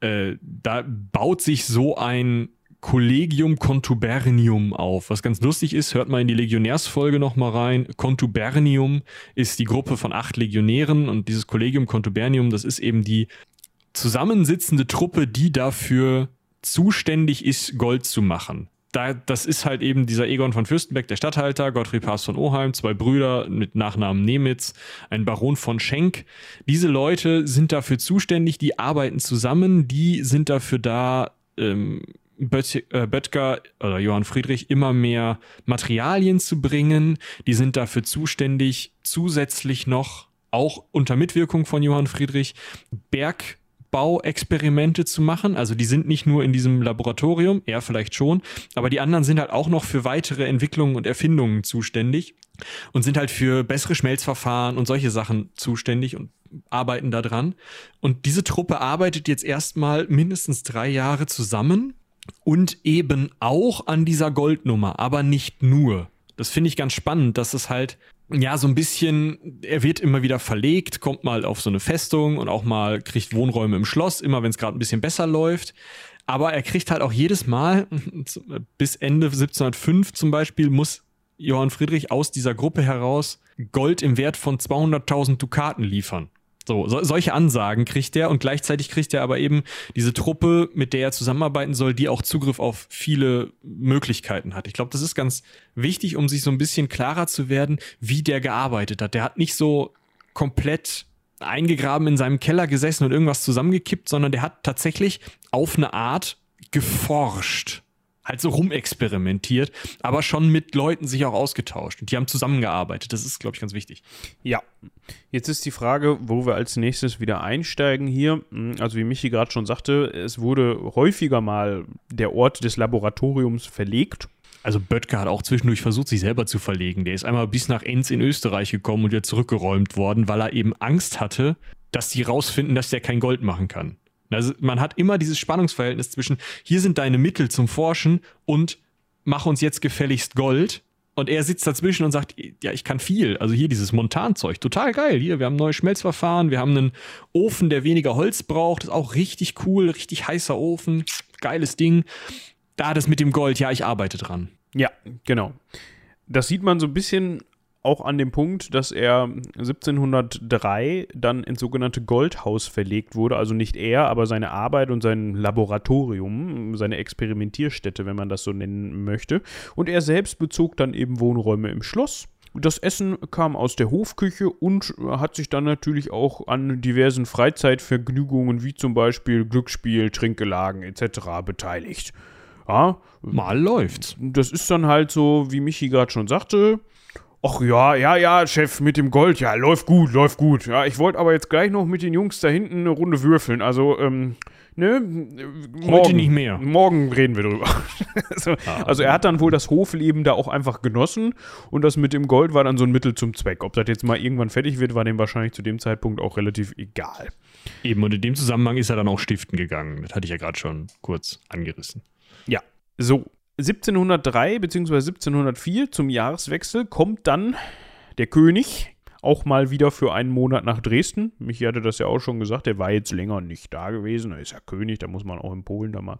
äh, da baut sich so ein Collegium Contubernium auf. Was ganz lustig ist, hört mal in die Legionärsfolge nochmal rein. Contubernium ist die Gruppe von acht Legionären und dieses Collegium Contubernium, das ist eben die zusammensitzende Truppe, die dafür zuständig ist, Gold zu machen. Da, das ist halt eben dieser Egon von Fürstenberg, der Statthalter, Gottfried Papst von Oheim, zwei Brüder mit Nachnamen Nemitz, ein Baron von Schenk. Diese Leute sind dafür zuständig, die arbeiten zusammen, die sind dafür da, ähm, äh, Böttger oder Johann Friedrich immer mehr Materialien zu bringen. Die sind dafür zuständig, zusätzlich noch, auch unter Mitwirkung von Johann Friedrich, Berg Aufbauexperimente zu machen. Also die sind nicht nur in diesem Laboratorium, er vielleicht schon, aber die anderen sind halt auch noch für weitere Entwicklungen und Erfindungen zuständig und sind halt für bessere Schmelzverfahren und solche Sachen zuständig und arbeiten da dran. Und diese Truppe arbeitet jetzt erstmal mindestens drei Jahre zusammen und eben auch an dieser Goldnummer, aber nicht nur. Das finde ich ganz spannend, dass es halt ja, so ein bisschen, er wird immer wieder verlegt, kommt mal auf so eine Festung und auch mal kriegt Wohnräume im Schloss, immer wenn es gerade ein bisschen besser läuft. Aber er kriegt halt auch jedes Mal, (laughs) bis Ende 1705 zum Beispiel, muss Johann Friedrich aus dieser Gruppe heraus Gold im Wert von 200.000 Dukaten liefern. So, so, solche Ansagen kriegt er und gleichzeitig kriegt er aber eben diese Truppe, mit der er zusammenarbeiten soll, die auch Zugriff auf viele Möglichkeiten hat. Ich glaube, das ist ganz wichtig, um sich so ein bisschen klarer zu werden, wie der gearbeitet hat. Der hat nicht so komplett eingegraben in seinem Keller gesessen und irgendwas zusammengekippt, sondern der hat tatsächlich auf eine Art geforscht halt so rumexperimentiert, aber schon mit Leuten sich auch ausgetauscht und die haben zusammengearbeitet. Das ist, glaube ich, ganz wichtig. Ja. Jetzt ist die Frage, wo wir als nächstes wieder einsteigen hier. Also wie Michi gerade schon sagte, es wurde häufiger mal der Ort des Laboratoriums verlegt. Also Böttger hat auch zwischendurch versucht, sich selber zu verlegen. Der ist einmal bis nach Enz in Österreich gekommen und wieder zurückgeräumt worden, weil er eben Angst hatte, dass die rausfinden, dass der kein Gold machen kann. Also man hat immer dieses Spannungsverhältnis zwischen, hier sind deine Mittel zum Forschen und mach uns jetzt gefälligst Gold. Und er sitzt dazwischen und sagt, ja, ich kann viel. Also hier dieses Montanzeug, total geil. Hier, wir haben neue Schmelzverfahren, wir haben einen Ofen, der weniger Holz braucht. Ist auch richtig cool, richtig heißer Ofen, geiles Ding. Da das mit dem Gold, ja, ich arbeite dran. Ja, genau. Das sieht man so ein bisschen auch an dem Punkt, dass er 1703 dann ins sogenannte Goldhaus verlegt wurde. Also nicht er, aber seine Arbeit und sein Laboratorium, seine Experimentierstätte, wenn man das so nennen möchte. Und er selbst bezog dann eben Wohnräume im Schloss. Das Essen kam aus der Hofküche und hat sich dann natürlich auch an diversen Freizeitvergnügungen wie zum Beispiel Glücksspiel, Trinkgelagen etc. beteiligt. Ja, mal läuft's. Das ist dann halt so, wie Michi gerade schon sagte, Ach ja, ja, ja, Chef, mit dem Gold, ja, läuft gut, läuft gut. Ja, ich wollte aber jetzt gleich noch mit den Jungs da hinten eine Runde würfeln. Also, ähm, ne? Morgen, Heute nicht mehr. Morgen reden wir drüber. (laughs) also, ah, also, er hat dann wohl das Hofleben da auch einfach genossen und das mit dem Gold war dann so ein Mittel zum Zweck. Ob das jetzt mal irgendwann fertig wird, war dem wahrscheinlich zu dem Zeitpunkt auch relativ egal. Eben, und in dem Zusammenhang ist er dann auch stiften gegangen. Das hatte ich ja gerade schon kurz angerissen. Ja, so. 1703 bzw. 1704 zum Jahreswechsel kommt dann der König auch mal wieder für einen Monat nach Dresden. Michi hatte das ja auch schon gesagt, der war jetzt länger nicht da gewesen. Er ist ja König, da muss man auch in Polen da mal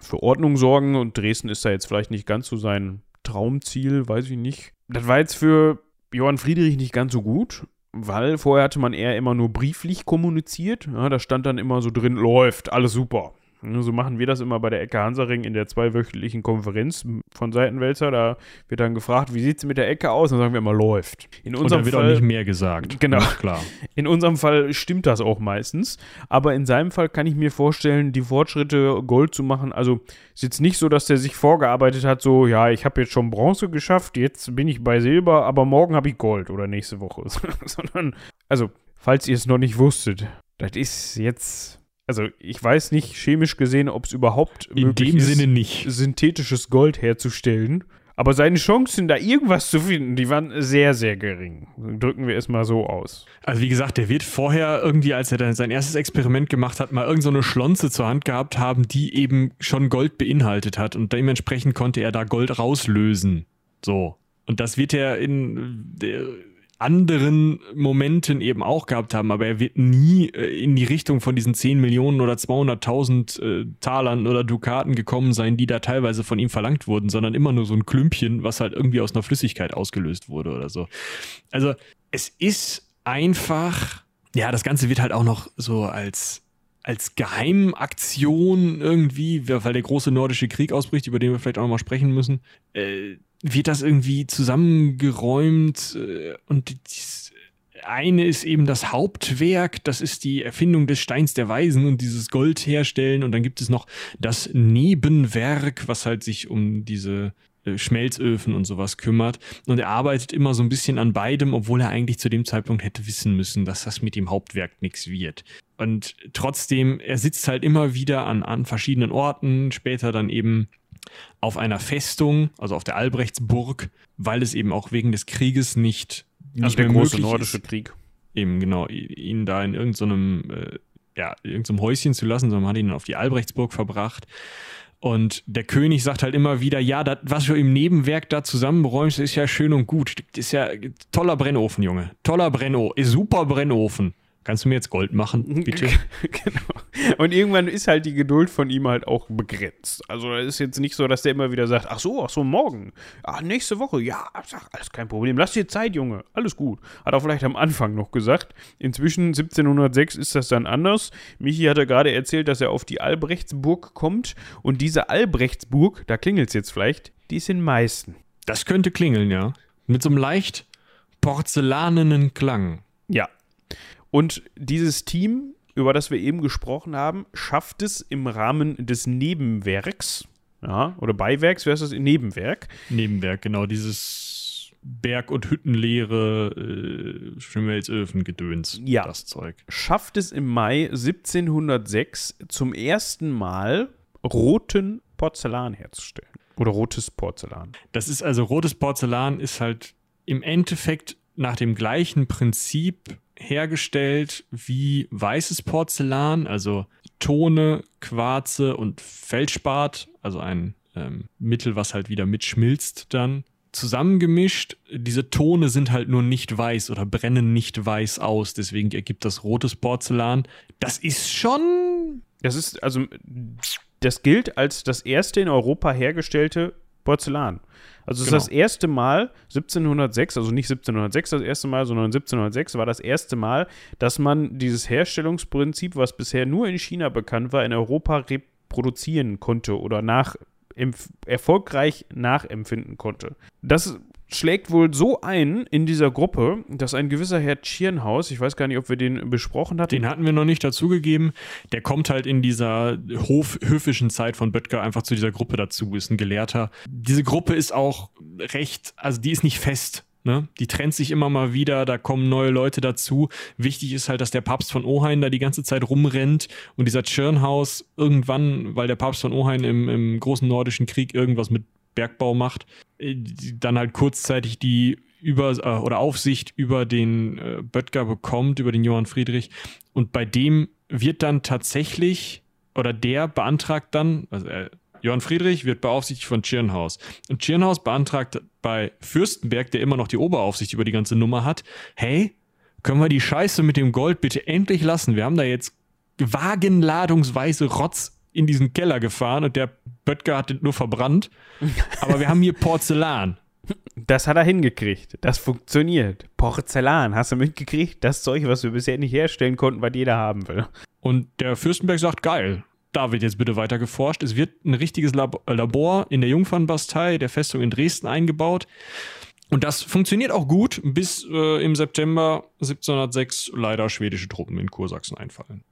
für Ordnung sorgen. Und Dresden ist da jetzt vielleicht nicht ganz so sein Traumziel, weiß ich nicht. Das war jetzt für Johann Friedrich nicht ganz so gut, weil vorher hatte man eher immer nur brieflich kommuniziert. Ja, da stand dann immer so drin, läuft, alles super. So machen wir das immer bei der Ecke Hansaring in der zweiwöchentlichen Konferenz von Seitenwälzer. Da wird dann gefragt, wie sieht es mit der Ecke aus? Dann sagen wir immer, läuft. In unserem Und da wird Fall, auch nicht mehr gesagt. Genau. klar. In unserem Fall stimmt das auch meistens. Aber in seinem Fall kann ich mir vorstellen, die Fortschritte Gold zu machen. Also ist jetzt nicht so, dass der sich vorgearbeitet hat, so, ja, ich habe jetzt schon Bronze geschafft, jetzt bin ich bei Silber, aber morgen habe ich Gold oder nächste Woche. (laughs) Sondern, also, falls ihr es noch nicht wusstet, das ist jetzt also ich weiß nicht chemisch gesehen, ob es überhaupt In möglich dem ist, Sinne nicht. synthetisches Gold herzustellen. Aber seine Chancen, da irgendwas zu finden, die waren sehr, sehr gering. Drücken wir es mal so aus. Also wie gesagt, der wird vorher irgendwie, als er dann sein erstes Experiment gemacht hat, mal irgendeine so Schlonze zur Hand gehabt haben, die eben schon Gold beinhaltet hat. Und dementsprechend konnte er da Gold rauslösen. So. Und das wird er in der anderen Momenten eben auch gehabt haben, aber er wird nie äh, in die Richtung von diesen 10 Millionen oder 200.000 äh, Talern oder Dukaten gekommen sein, die da teilweise von ihm verlangt wurden, sondern immer nur so ein Klümpchen, was halt irgendwie aus einer Flüssigkeit ausgelöst wurde oder so. Also es ist einfach, ja, das Ganze wird halt auch noch so als als Geheimaktion irgendwie, weil der große nordische Krieg ausbricht, über den wir vielleicht auch noch mal sprechen müssen, äh, wird das irgendwie zusammengeräumt äh, und das eine ist eben das Hauptwerk, das ist die Erfindung des Steins der Weisen und dieses Gold herstellen und dann gibt es noch das Nebenwerk, was halt sich um diese äh, Schmelzöfen und sowas kümmert. Und er arbeitet immer so ein bisschen an beidem, obwohl er eigentlich zu dem Zeitpunkt hätte wissen müssen, dass das mit dem Hauptwerk nichts wird. Und trotzdem, er sitzt halt immer wieder an, an verschiedenen Orten, später dann eben auf einer Festung, also auf der Albrechtsburg, weil es eben auch wegen des Krieges nicht, nicht Also der große nordische ist, Krieg. eben genau, ihn da in irgendeinem äh, ja, irgendeinem Häuschen zu lassen, sondern man hat ihn dann auf die Albrechtsburg verbracht. Und der König sagt halt immer wieder, ja, dat, was du im Nebenwerk da zusammenräumst, ist ja schön und gut. Ist ja toller Brennofen, Junge. Toller Brennofen, super Brennofen. Kannst du mir jetzt Gold machen, bitte? (laughs) genau. Und irgendwann ist halt die Geduld von ihm halt auch begrenzt. Also es ist jetzt nicht so, dass der immer wieder sagt, ach so, ach so, morgen. Ach, nächste Woche. Ja, sag, alles kein Problem. Lass dir Zeit, Junge. Alles gut. Hat er vielleicht am Anfang noch gesagt. Inzwischen, 1706, ist das dann anders. Michi hatte gerade erzählt, dass er auf die Albrechtsburg kommt. Und diese Albrechtsburg, da klingelt es jetzt vielleicht, die ist in Meißen. Das könnte klingeln, ja. Mit so einem leicht porzellanenen Klang. Ja. Und dieses Team, über das wir eben gesprochen haben, schafft es im Rahmen des Nebenwerks, ja, oder Beiwerks, wer ist das? Nebenwerk. Nebenwerk, genau, dieses Berg- und Hüttenleere, äh, Schmelzöfen-Gedöns, Ja. das Zeug. Schafft es im Mai 1706 zum ersten Mal roten Porzellan herzustellen. Oder rotes Porzellan. Das ist also rotes Porzellan ist halt im Endeffekt nach dem gleichen Prinzip hergestellt wie weißes Porzellan, also Tone, Quarze und Feldspat, also ein ähm, Mittel, was halt wieder mitschmilzt dann. Zusammengemischt, diese Tone sind halt nur nicht weiß oder brennen nicht weiß aus, deswegen ergibt das rotes Porzellan. Das ist schon Das ist, also, das gilt als das erste in Europa hergestellte Porzellan. Also es Genau. ist das erste Mal, 1706, also nicht 1706 das erste Mal, sondern 1706 war das erste Mal, dass man dieses Herstellungsprinzip, was bisher nur in China bekannt war, in Europa reproduzieren konnte oder nach, erfolgreich nachempfinden konnte. Das schlägt wohl so ein in dieser Gruppe, dass ein gewisser Herr Tschirnhaus, ich weiß gar nicht, ob wir den besprochen hatten, Den hatten wir noch nicht dazugegeben. Der kommt halt in dieser Hof höfischen Zeit von Böttger einfach zu dieser Gruppe dazu, ist ein Gelehrter. Diese Gruppe ist auch recht, also die ist nicht fest. Ne? Die trennt sich immer mal wieder, da kommen neue Leute dazu. Wichtig ist halt, dass der Papst von Ohain da die ganze Zeit rumrennt und dieser Tschirnhaus irgendwann, weil der Papst von Ohain im, im großen nordischen Krieg irgendwas mit Bergbau macht, dann halt kurzzeitig die über äh, oder Aufsicht über den äh, Böttger bekommt, über den Johann Friedrich. Und bei dem wird dann tatsächlich, oder der beantragt dann, also äh, Johann Friedrich wird beaufsichtigt von Tschirnhaus. Und Tschirnhaus beantragt bei Fürstenberg, der immer noch die Oberaufsicht über die ganze Nummer hat, hey, können wir die Scheiße mit dem Gold bitte endlich lassen? Wir haben da jetzt wagenladungsweise Rotz in diesen Keller gefahren und der Böttger hat den nur verbrannt. Aber wir haben hier Porzellan. Das hat er hingekriegt. Das funktioniert. Porzellan, hast du mitgekriegt? Das Zeug, was wir bisher nicht herstellen konnten, was jeder haben will. Und der Fürstenberg sagt, geil, da wird jetzt bitte weiter geforscht. Es wird ein richtiges Lab Labor in der Jungfernbastei der Festung in Dresden eingebaut. Und das funktioniert auch gut, bis äh, im September 1706 leider schwedische Truppen in Kursachsen einfallen.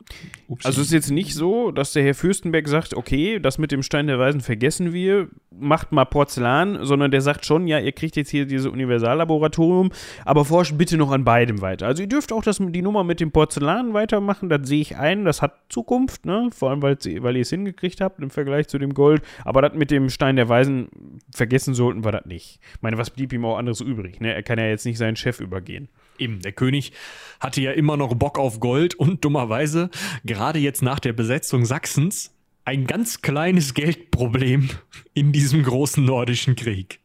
Upsi. Also es ist jetzt nicht so, dass der Herr Fürstenberg sagt, okay, das mit dem Stein der Weisen vergessen wir, macht mal Porzellan, sondern der sagt schon, ja, ihr kriegt jetzt hier dieses Universallaboratorium, aber forscht bitte noch an beidem weiter. Also ihr dürft auch das, die Nummer mit dem Porzellan weitermachen, das sehe ich ein, das hat Zukunft, ne? vor allem, weil, weil ihr es hingekriegt habt im Vergleich zu dem Gold, aber das mit dem Stein der Weisen vergessen sollten wir das nicht. Ich meine, was blieb ihm auch anderes übrig, ne? Er kann ja jetzt nicht seinen Chef übergehen. Eben, der König hatte ja immer noch Bock auf Gold und dummerweise, gerade jetzt nach der Besetzung Sachsens, ein ganz kleines Geldproblem (laughs) in diesem großen nordischen Krieg.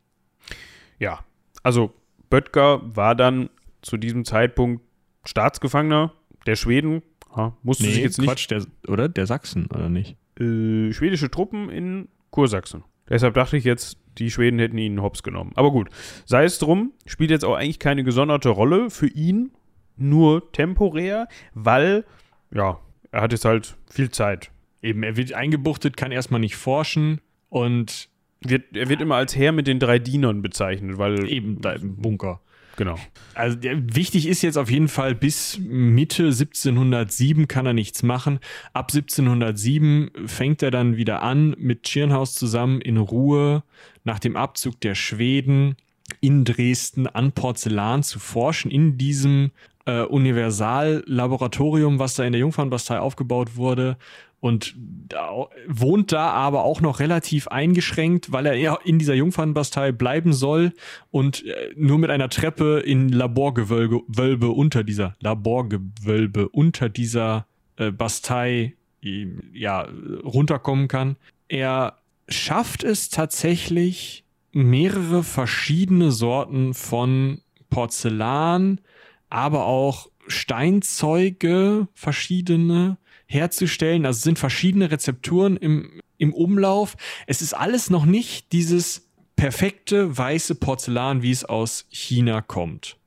Ja, also Böttger war dann zu diesem Zeitpunkt Staatsgefangener der Schweden. Ja, musste sich jetzt nicht Quatsch, der, oder? Der Sachsen, oder nicht? äh, schwedische Truppen in Kursachsen. Deshalb dachte ich jetzt, die Schweden hätten ihn hops genommen. Aber gut, sei es drum, spielt jetzt auch eigentlich keine gesonderte Rolle für ihn, nur temporär, weil, ja, er hat jetzt halt viel Zeit. Eben, er wird eingebuchtet, kann erstmal nicht forschen und Wird, er wird immer als Herr mit den drei Dienern bezeichnet, weil eben da im Bunker. Genau. Also wichtig ist jetzt auf jeden Fall, bis Mitte 1707 kann er nichts machen. Ab 1707 fängt er dann wieder an, mit Tschirnhaus zusammen in Ruhe nach dem Abzug der Schweden in Dresden an Porzellan zu forschen, in diesem äh, Universallaboratorium, was da in der Jungfernbastei aufgebaut wurde. Und wohnt da aber auch noch relativ eingeschränkt, weil er in dieser Jungfernbastei bleiben soll und äh, nur mit einer Treppe in Laborgewölbe unter dieser Laborgewölbe unter dieser äh, Bastei ja runterkommen kann. Er schafft es tatsächlich mehrere verschiedene Sorten von Porzellan, aber auch Steinzeuge, verschiedene herzustellen. Also sind verschiedene Rezepturen im, im Umlauf. Es ist alles noch nicht dieses perfekte weiße Porzellan, wie es aus China kommt.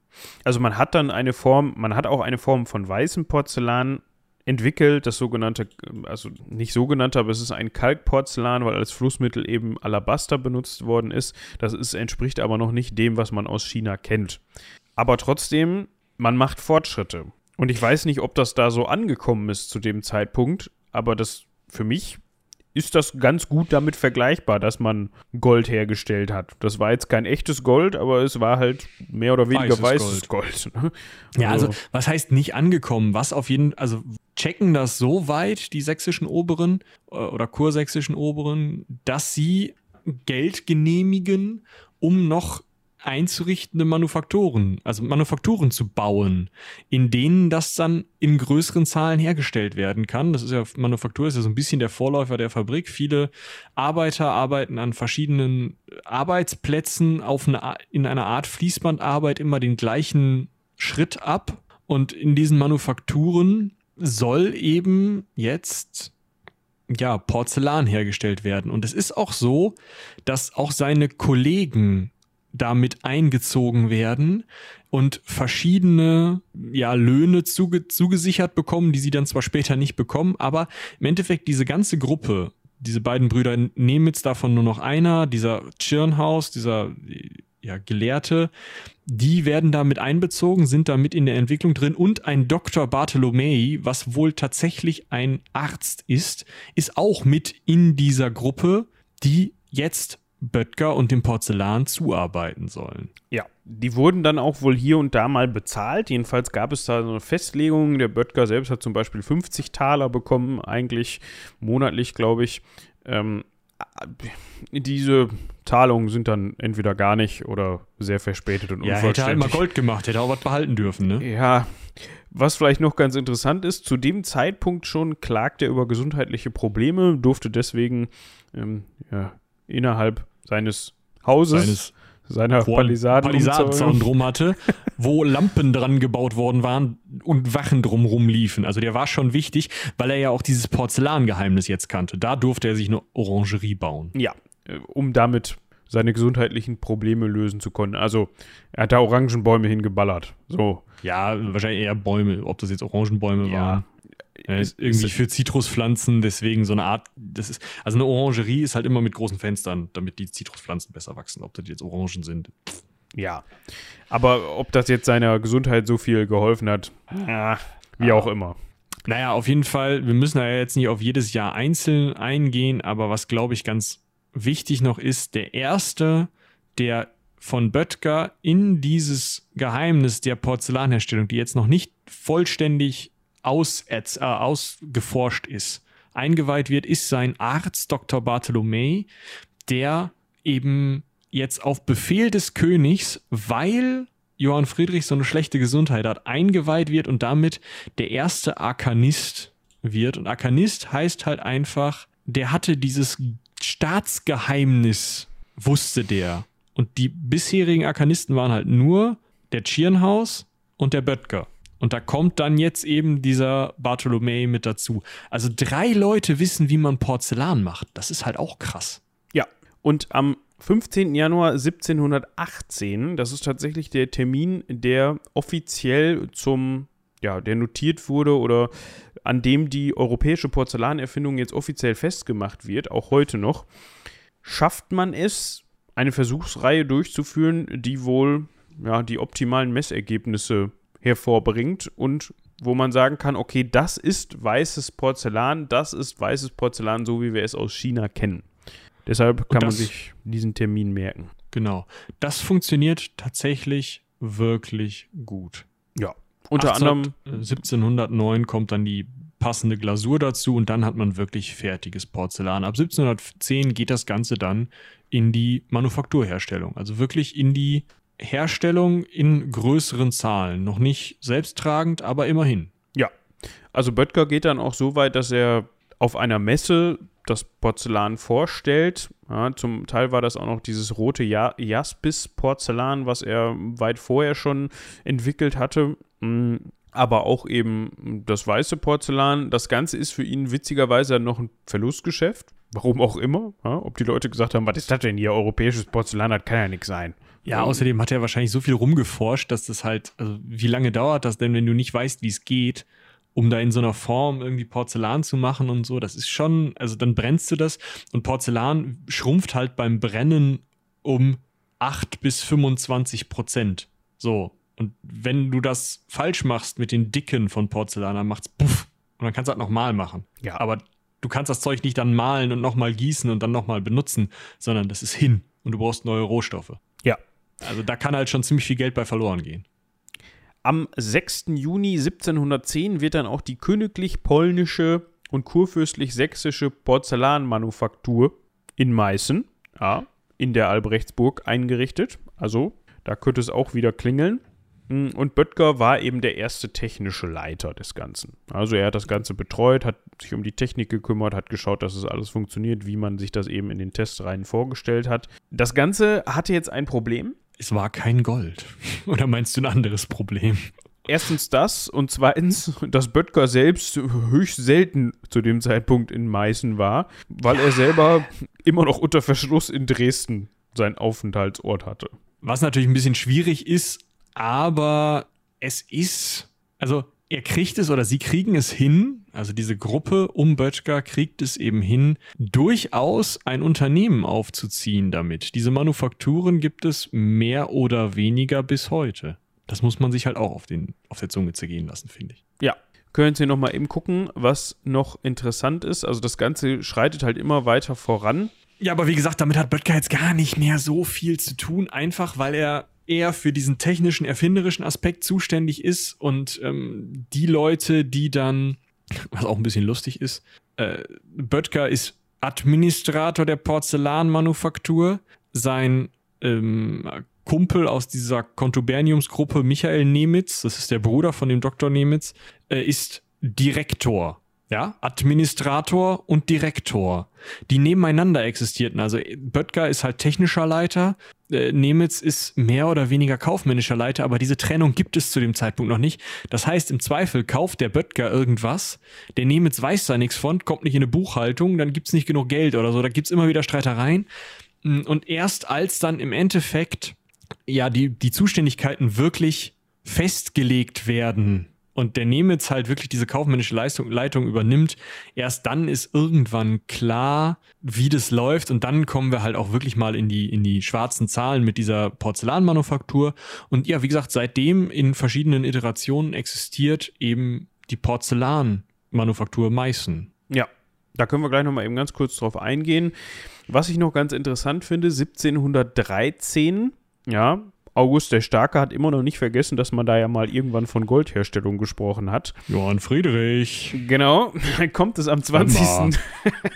Also man hat dann eine Form, man hat auch eine Form von weißem Porzellan entwickelt, das sogenannte, also nicht sogenannte, aber es ist ein Kalkporzellan, weil als Flussmittel eben Alabaster benutzt worden ist. Das ist, entspricht aber noch nicht dem, was man aus China kennt. Aber trotzdem, man macht Fortschritte. Und ich weiß nicht, ob das da so angekommen ist zu dem Zeitpunkt, aber das für mich ist das ganz gut damit vergleichbar, dass man Gold hergestellt hat. Das war jetzt kein echtes Gold, aber es war halt mehr oder weniger weißes, weißes Gold. Gold ne? Ja, also, also was heißt nicht angekommen? Was auf jeden also checken das so weit, die sächsischen Oberen äh, oder kursächsischen Oberen, dass sie Geld genehmigen, um noch einzurichtende Manufakturen, also Manufakturen zu bauen, in denen das dann in größeren Zahlen hergestellt werden kann. Das ist ja, Manufaktur ist ja so ein bisschen der Vorläufer der Fabrik. Viele Arbeiter arbeiten an verschiedenen Arbeitsplätzen auf eine, in einer Art Fließbandarbeit immer den gleichen Schritt ab. Und in diesen Manufakturen soll eben jetzt ja, Porzellan hergestellt werden. Und es ist auch so, dass auch seine Kollegen damit eingezogen werden und verschiedene ja, Löhne zuge zugesichert bekommen, die sie dann zwar später nicht bekommen, aber im Endeffekt diese ganze Gruppe, diese beiden Brüder jetzt davon nur noch einer, dieser Tschirnhaus, dieser ja, Gelehrte, die werden da mit einbezogen, sind da mit in der Entwicklung drin und ein Dr. Bartolomei, was wohl tatsächlich ein Arzt ist, ist auch mit in dieser Gruppe, die jetzt Böttger und dem Porzellan zuarbeiten sollen. Ja, die wurden dann auch wohl hier und da mal bezahlt. Jedenfalls gab es da so eine Festlegung. Der Böttger selbst hat zum Beispiel 50 Taler bekommen, eigentlich monatlich, glaube ich. Ähm, diese Zahlungen sind dann entweder gar nicht oder sehr verspätet und ja, unvollständig. hätte halt mal Gold gemacht, hätte auch was behalten dürfen, ne? Ja, was vielleicht noch ganz interessant ist, zu dem Zeitpunkt schon klagt er über gesundheitliche Probleme, durfte deswegen ähm, ja, innerhalb seines Hauses, seines seiner Palisaden Palisadenzaun drum hatte, wo (laughs) Lampen dran gebaut worden waren und Wachen drumrum liefen. Also der war schon wichtig, weil er ja auch dieses Porzellangeheimnis jetzt kannte. Da durfte er sich eine Orangerie bauen. Ja, um damit seine gesundheitlichen Probleme lösen zu können. Also er hat da Orangenbäume hingeballert. So. Ja, wahrscheinlich eher Bäume, ob das jetzt Orangenbäume ja. waren. Ja, ist irgendwie für Zitruspflanzen, deswegen so eine Art, das ist, also eine Orangerie ist halt immer mit großen Fenstern, damit die Zitruspflanzen besser wachsen. Ob das jetzt Orangen sind. Ja. Aber ob das jetzt seiner Gesundheit so viel geholfen hat, ja, wie auch immer. Naja, auf jeden Fall, wir müssen ja jetzt nicht auf jedes Jahr einzeln eingehen, aber was glaube ich ganz wichtig noch ist, der erste, der von Böttger in dieses Geheimnis der Porzellanherstellung, die jetzt noch nicht vollständig aus, äh, ausgeforscht ist, eingeweiht wird, ist sein Arzt Dr. Bartholomä, der eben jetzt auf Befehl des Königs, weil Johann Friedrich so eine schlechte Gesundheit hat, eingeweiht wird und damit der erste Arkanist wird. Und Arkanist heißt halt einfach, der hatte dieses Staatsgeheimnis, wusste der. Und die bisherigen Arkanisten waren halt nur der Tschirnhaus und der Böttger. Und da kommt dann jetzt eben dieser Bartolomei mit dazu. Also drei Leute wissen, wie man Porzellan macht. Das ist halt auch krass. Ja, und am 15. Januar 1718, das ist tatsächlich der Termin, der offiziell zum, ja, der notiert wurde oder an dem die europäische Porzellanerfindung jetzt offiziell festgemacht wird, auch heute noch, schafft man es, eine Versuchsreihe durchzuführen, die wohl ja, die optimalen Messergebnisse hervorbringt und wo man sagen kann, okay, das ist weißes Porzellan, das ist weißes Porzellan, so wie wir es aus China kennen. Deshalb kann man sich diesen Termin merken. Genau. Das funktioniert tatsächlich wirklich gut. Ja. Unter 18, anderem 1709 kommt dann die passende Glasur dazu und dann hat man wirklich fertiges Porzellan. Ab 1710 geht das Ganze dann in die Manufakturherstellung, also wirklich in die Herstellung in größeren Zahlen. Noch nicht selbsttragend, aber immerhin. Ja. Also Böttger geht dann auch so weit, dass er auf einer Messe das Porzellan vorstellt. Ja, zum Teil war das auch noch dieses rote ja Jaspis-Porzellan, was er weit vorher schon entwickelt hatte. Mm, aber auch eben das weiße Porzellan. Das Ganze ist für ihn witzigerweise noch ein Verlustgeschäft. Warum auch immer. Ja, ob die Leute gesagt haben, was ist das denn hier? Europäisches Porzellan, das kann ja nichts sein. Ja, außerdem hat er wahrscheinlich so viel rumgeforscht, dass das halt, also wie lange dauert das denn, wenn du nicht weißt, wie es geht, um da in so einer Form irgendwie Porzellan zu machen und so. Das ist schon, also dann brennst du das und Porzellan schrumpft halt beim Brennen um 8 bis 25 Prozent. So. Und wenn du das falsch machst mit den Dicken von Porzellan, dann macht's puff. Und dann kannst du halt nochmal machen. Ja. Aber du kannst das Zeug nicht dann malen und nochmal gießen und dann nochmal benutzen, sondern das ist hin und du brauchst neue Rohstoffe. Ja. Also da kann halt schon ziemlich viel Geld bei verloren gehen. Am 6. Juni 1710 wird dann auch die königlich-polnische und kurfürstlich-sächsische Porzellanmanufaktur in Meißen, ja, in der Albrechtsburg eingerichtet. Also, da könnte es auch wieder klingeln. Hm, und Böttger war eben der erste technische Leiter des Ganzen. Also er hat das Ganze betreut, hat sich um die Technik gekümmert, hat geschaut, dass es alles funktioniert, wie man sich das eben in den Testreihen vorgestellt hat. Das Ganze hatte jetzt ein Problem. Es war kein Gold. (laughs) Oder meinst du ein anderes Problem? Erstens das und zweitens, dass Böttger selbst höchst selten zu dem Zeitpunkt in Meißen war, weil ja. er selber immer noch unter Verschluss in Dresden seinen Aufenthaltsort hatte. Was natürlich ein bisschen schwierig ist, aber es ist, also er kriegt es oder sie kriegen es hin, also diese Gruppe um Böttger kriegt es eben hin, durchaus ein Unternehmen aufzuziehen damit. Diese Manufakturen gibt es mehr oder weniger bis heute. Das muss man sich halt auch auf, den, auf der Zunge zergehen lassen, finde ich. Ja. Können Sie nochmal eben gucken, was noch interessant ist. Also das Ganze schreitet halt immer weiter voran. Ja, aber wie gesagt, damit hat Böttger jetzt gar nicht mehr so viel zu tun, einfach weil er eher für diesen technischen, erfinderischen Aspekt zuständig ist und ähm, die Leute, die dann, was auch ein bisschen lustig ist, äh, Böttger ist Administrator der Porzellanmanufaktur, sein ähm, Kumpel aus dieser Kontuberniumsgruppe, Michael Nemitz, das ist der Bruder von dem Dr. Nemitz, äh, ist Direktor ja, Administrator und Direktor, die nebeneinander existierten. Also Böttger ist halt technischer Leiter, äh, Nemitz ist mehr oder weniger kaufmännischer Leiter, aber diese Trennung gibt es zu dem Zeitpunkt noch nicht. Das heißt, im Zweifel kauft der Böttger irgendwas, der Nemitz weiß da nichts von, kommt nicht in eine Buchhaltung, dann gibt's nicht genug Geld oder so, da gibt's immer wieder Streitereien. Mm, und erst als dann im Endeffekt ja die, die Zuständigkeiten wirklich festgelegt werden, und der Nemitz halt wirklich diese kaufmännische Leistung, Leitung übernimmt, erst dann ist irgendwann klar, wie das läuft und dann kommen wir halt auch wirklich mal in die, in die schwarzen Zahlen mit dieser Porzellanmanufaktur. Und ja, wie gesagt, seitdem in verschiedenen Iterationen existiert eben die Porzellanmanufaktur Meißen. Ja, da können wir gleich nochmal eben ganz kurz drauf eingehen. Was ich noch ganz interessant finde, 1713, ja, August der Starke hat immer noch nicht vergessen, dass man da ja mal irgendwann von Goldherstellung gesprochen hat. Johann Friedrich. Genau, (laughs) kommt es am 20.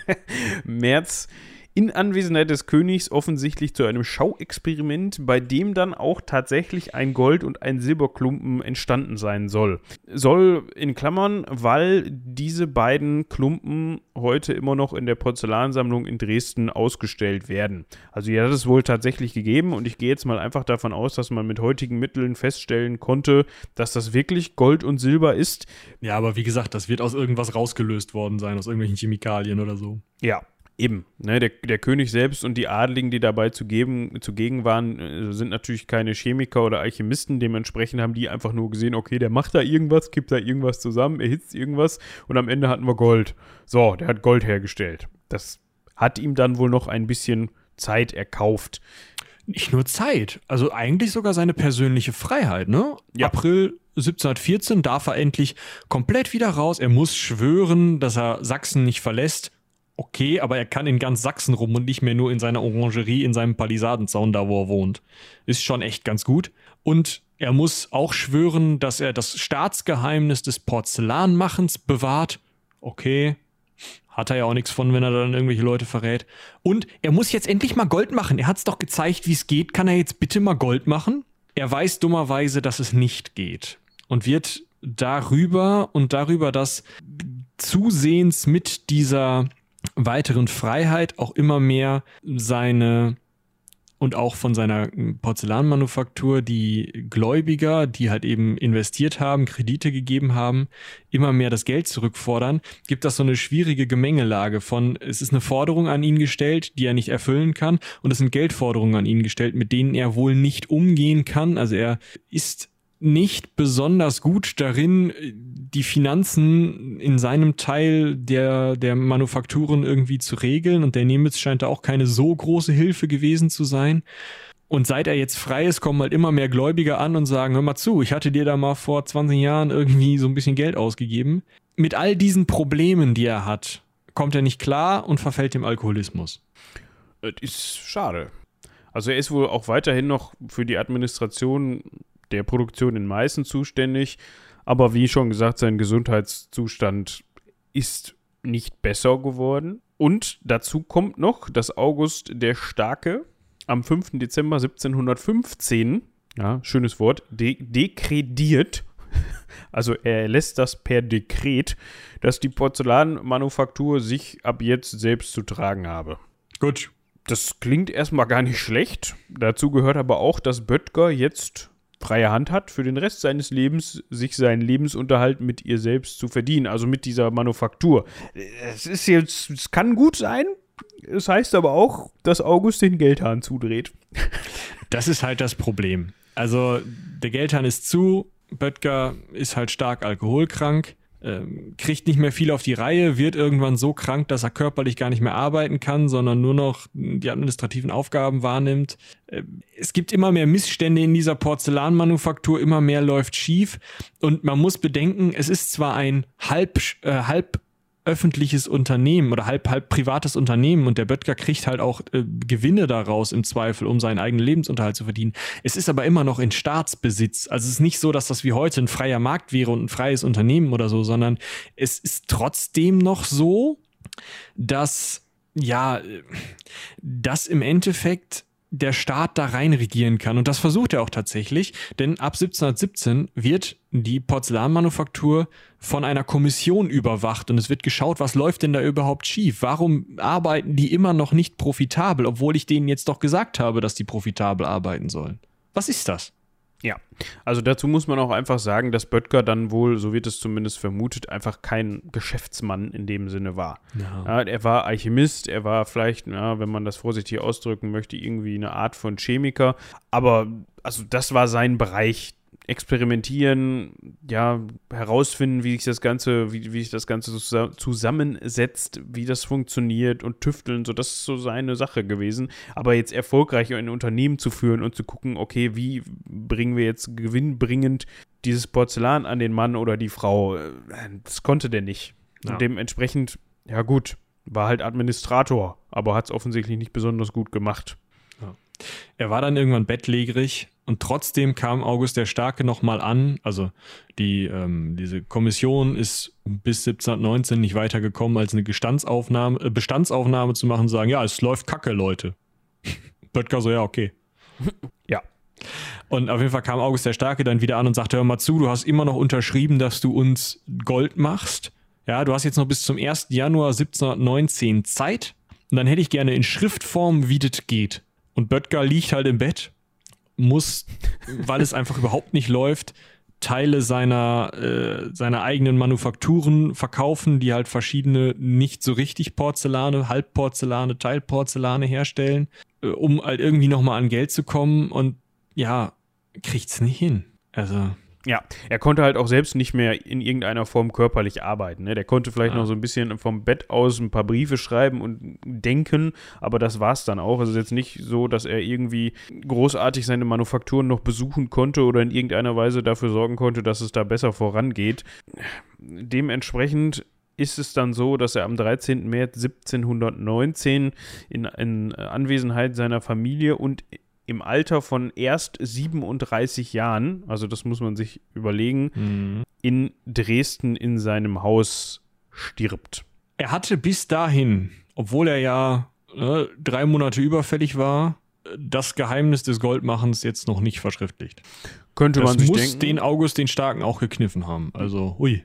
(laughs) März in Anwesenheit des Königs offensichtlich zu einem Schauexperiment, bei dem dann auch tatsächlich ein Gold- und ein Silberklumpen entstanden sein soll. Soll in Klammern, weil diese beiden Klumpen heute immer noch in der Porzellansammlung in Dresden ausgestellt werden. Also die hat es wohl tatsächlich gegeben und ich gehe jetzt mal einfach davon aus, dass man mit heutigen Mitteln feststellen konnte, dass das wirklich Gold und Silber ist. Ja, aber wie gesagt, das wird aus irgendwas rausgelöst worden sein, aus irgendwelchen Chemikalien oder so. Ja, Eben, ne, der, der König selbst und die Adligen, die dabei zugegen, zugegen waren, äh, sind natürlich keine Chemiker oder Alchemisten. Dementsprechend haben die einfach nur gesehen, okay, der macht da irgendwas, kippt da irgendwas zusammen, erhitzt irgendwas und am Ende hatten wir Gold. So, der hat Gold hergestellt. Das hat ihm dann wohl noch ein bisschen Zeit erkauft. nicht nur Zeit, also eigentlich sogar seine persönliche Freiheit. Ne? Ja. April 1714 darf er endlich komplett wieder raus. Er muss schwören, dass er Sachsen nicht verlässt. Okay, aber er kann in ganz Sachsen rum und nicht mehr nur in seiner Orangerie, in seinem Palisadenzaun da, wo er wohnt. Ist schon echt ganz gut. Und er muss auch schwören, dass er das Staatsgeheimnis des Porzellanmachens bewahrt. Okay, hat er ja auch nichts von, wenn er dann irgendwelche Leute verrät. Und er muss jetzt endlich mal Gold machen. Er hat es doch gezeigt, wie es geht. Kann er jetzt bitte mal Gold machen? Er weiß dummerweise, dass es nicht geht. Und wird darüber und darüber, dass zusehends mit dieser weiteren Freiheit auch immer mehr seine und auch von seiner Porzellanmanufaktur die Gläubiger, die halt eben investiert haben, Kredite gegeben haben, immer mehr das Geld zurückfordern, gibt das so eine schwierige Gemengelage von, es ist eine Forderung an ihn gestellt, die er nicht erfüllen kann, und es sind Geldforderungen an ihn gestellt, mit denen er wohl nicht umgehen kann. Also er ist nicht besonders gut darin, die Finanzen in seinem Teil der, der Manufakturen irgendwie zu regeln. Und der Nemitz scheint da auch keine so große Hilfe gewesen zu sein. Und seit er jetzt frei ist, kommen halt immer mehr Gläubiger an und sagen, hör mal zu, ich hatte dir da mal vor 20 Jahren irgendwie so ein bisschen Geld ausgegeben. Mit all diesen Problemen, die er hat, kommt er nicht klar und verfällt dem Alkoholismus. Das ist schade. Also er ist wohl auch weiterhin noch für die Administration der Produktion in Meißen zuständig. Aber wie schon gesagt, sein Gesundheitszustand ist nicht besser geworden. Und dazu kommt noch, dass August der Starke am 5. Dezember 1715, ja, schönes Wort, de dekrediert, (laughs) also er lässt das per Dekret, dass die Porzellanmanufaktur sich ab jetzt selbst zu tragen habe. Gut. Das klingt erstmal gar nicht schlecht. Dazu gehört aber auch, dass Böttger jetzt freie Hand hat, für den Rest seines Lebens sich seinen Lebensunterhalt mit ihr selbst zu verdienen, also mit dieser Manufaktur. Es ist jetzt, es kann gut sein. Es heißt aber auch, dass August den Geldhahn zudreht. (laughs) Das ist halt das Problem. Also der Geldhahn ist zu, Böttger ist halt stark alkoholkrank ähm, kriegt nicht mehr viel auf die Reihe, wird irgendwann so krank, dass er körperlich gar nicht mehr arbeiten kann, sondern nur noch die administrativen Aufgaben wahrnimmt. Äh, es gibt immer mehr Missstände in dieser Porzellanmanufaktur, immer mehr läuft schief und man muss bedenken, es ist zwar ein halb, äh, halb öffentliches Unternehmen oder halb, halb privates Unternehmen und der Böttger kriegt halt auch äh, Gewinne daraus im Zweifel, um seinen eigenen Lebensunterhalt zu verdienen. Es ist aber immer noch in Staatsbesitz. Also es ist nicht so, dass das wie heute ein freier Markt wäre und ein freies Unternehmen oder so, sondern es ist trotzdem noch so, dass ja, dass im Endeffekt der Staat da rein regieren kann. Und das versucht er auch tatsächlich, denn ab 1717 wird die Porzellanmanufaktur von einer Kommission überwacht und es wird geschaut, was läuft denn da überhaupt schief? Warum arbeiten die immer noch nicht profitabel, obwohl ich denen jetzt doch gesagt habe, dass die profitabel arbeiten sollen? Was ist das? Ja, also dazu muss man auch einfach sagen, dass Böttger dann wohl, so wird es zumindest vermutet, einfach kein Geschäftsmann in dem Sinne war. Ja. Er war Alchemist, er war vielleicht, ja, wenn man das vorsichtig ausdrücken möchte, irgendwie eine Art von Chemiker, aber also das war sein Bereich, experimentieren, ja, herausfinden, wie sich das Ganze, wie, wie sich das Ganze zusammensetzt, wie das funktioniert und tüfteln, so das ist so seine Sache gewesen. Aber jetzt erfolgreich ein Unternehmen zu führen und zu gucken, okay, wie bringen wir jetzt gewinnbringend dieses Porzellan an den Mann oder die Frau, das konnte der nicht. Ja. Und dementsprechend, ja gut, war halt Administrator, aber hat es offensichtlich nicht besonders gut gemacht. Er war dann irgendwann bettlägerig und trotzdem kam August der Starke nochmal an. Also die, ähm, diese Kommission ist bis 1719 nicht weitergekommen, als eine Gestandsaufnahme, äh, Bestandsaufnahme zu machen und sagen, ja, es läuft Kacke, Leute. (laughs) Böttger so, ja, okay. (laughs) Ja. Und auf jeden Fall kam August der Starke dann wieder an und sagte, hör mal zu, du hast immer noch unterschrieben, dass du uns Gold machst. Ja, du hast jetzt noch bis zum 1. Januar 1719 Zeit. Und dann hätte ich gerne in Schriftform, wie das geht. Und Böttger liegt halt im Bett, muss, weil es einfach überhaupt nicht läuft, Teile seiner, äh, seiner eigenen Manufakturen verkaufen, die halt verschiedene nicht so richtig Porzellane, Halbporzellane, Teilporzellane herstellen, äh, um halt irgendwie nochmal an Geld zu kommen und ja, kriegt's nicht hin. Also. Ja, er konnte halt auch selbst nicht mehr in irgendeiner Form körperlich arbeiten. Ne? Der konnte vielleicht Ja. noch so ein bisschen vom Bett aus ein paar Briefe schreiben und denken, aber das war es dann auch. Es ist jetzt nicht so, dass er irgendwie großartig seine Manufakturen noch besuchen konnte oder in irgendeiner Weise dafür sorgen konnte, dass es da besser vorangeht. Dementsprechend ist es dann so, dass er am 13. März 1719 in, in Anwesenheit seiner Familie und im Alter von erst 37 Jahren, also das muss man sich überlegen, Mhm. in Dresden in seinem Haus stirbt. Er hatte bis dahin, obwohl er ja äh, drei Monate überfällig war, das Geheimnis des Goldmachens jetzt noch nicht verschriftlicht. Könnte Das man sich muss denken. den August den Starken auch gekniffen haben. Also, hui.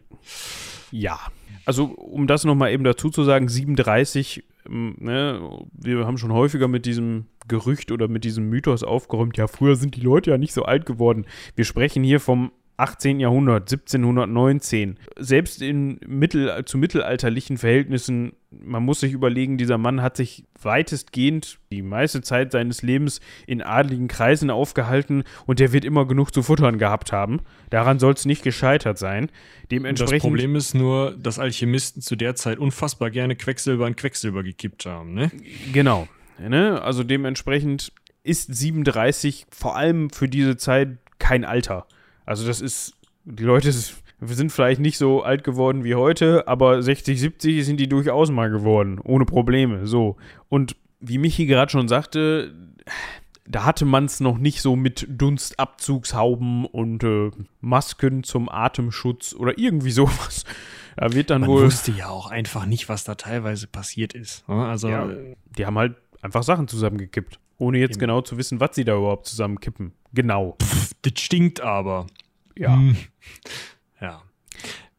Ja. Also, um das nochmal eben dazu zu sagen, 37, ähm, ne, wir haben schon häufiger mit diesem Gerücht oder mit diesem Mythos aufgeräumt, ja, früher sind die Leute ja nicht so alt geworden. Wir sprechen hier vom 18. Jahrhundert, 1719. Selbst in mittel, zu mittelalterlichen Verhältnissen, man muss sich überlegen, dieser Mann hat sich weitestgehend die meiste Zeit seines Lebens in adligen Kreisen aufgehalten und der wird immer genug zu futtern gehabt haben. Daran soll es nicht gescheitert sein. Das Dementsprechend. Problem ist nur, dass Alchemisten zu der Zeit unfassbar gerne Quecksilber in Quecksilber gekippt haben. Ne? Genau. Ne? Also dementsprechend ist 37 vor allem für diese Zeit kein Alter. Also das ist, die Leute sind vielleicht nicht so alt geworden wie heute, aber 60, 70 sind die durchaus mal geworden, ohne Probleme. So. Und wie Michi gerade schon sagte, da hatte man es noch nicht so mit Dunstabzugshauben und äh, Masken zum Atemschutz oder irgendwie (laughs) sowas. Da wird dann Man wohl. wusste ja auch einfach nicht, was da teilweise passiert ist. ne? Also, Ja. äh, Die haben halt einfach Sachen zusammengekippt. Ohne jetzt genau zu wissen, was sie da überhaupt zusammenkippen. Genau. pff, das stinkt aber. Ja. Hm. Ja.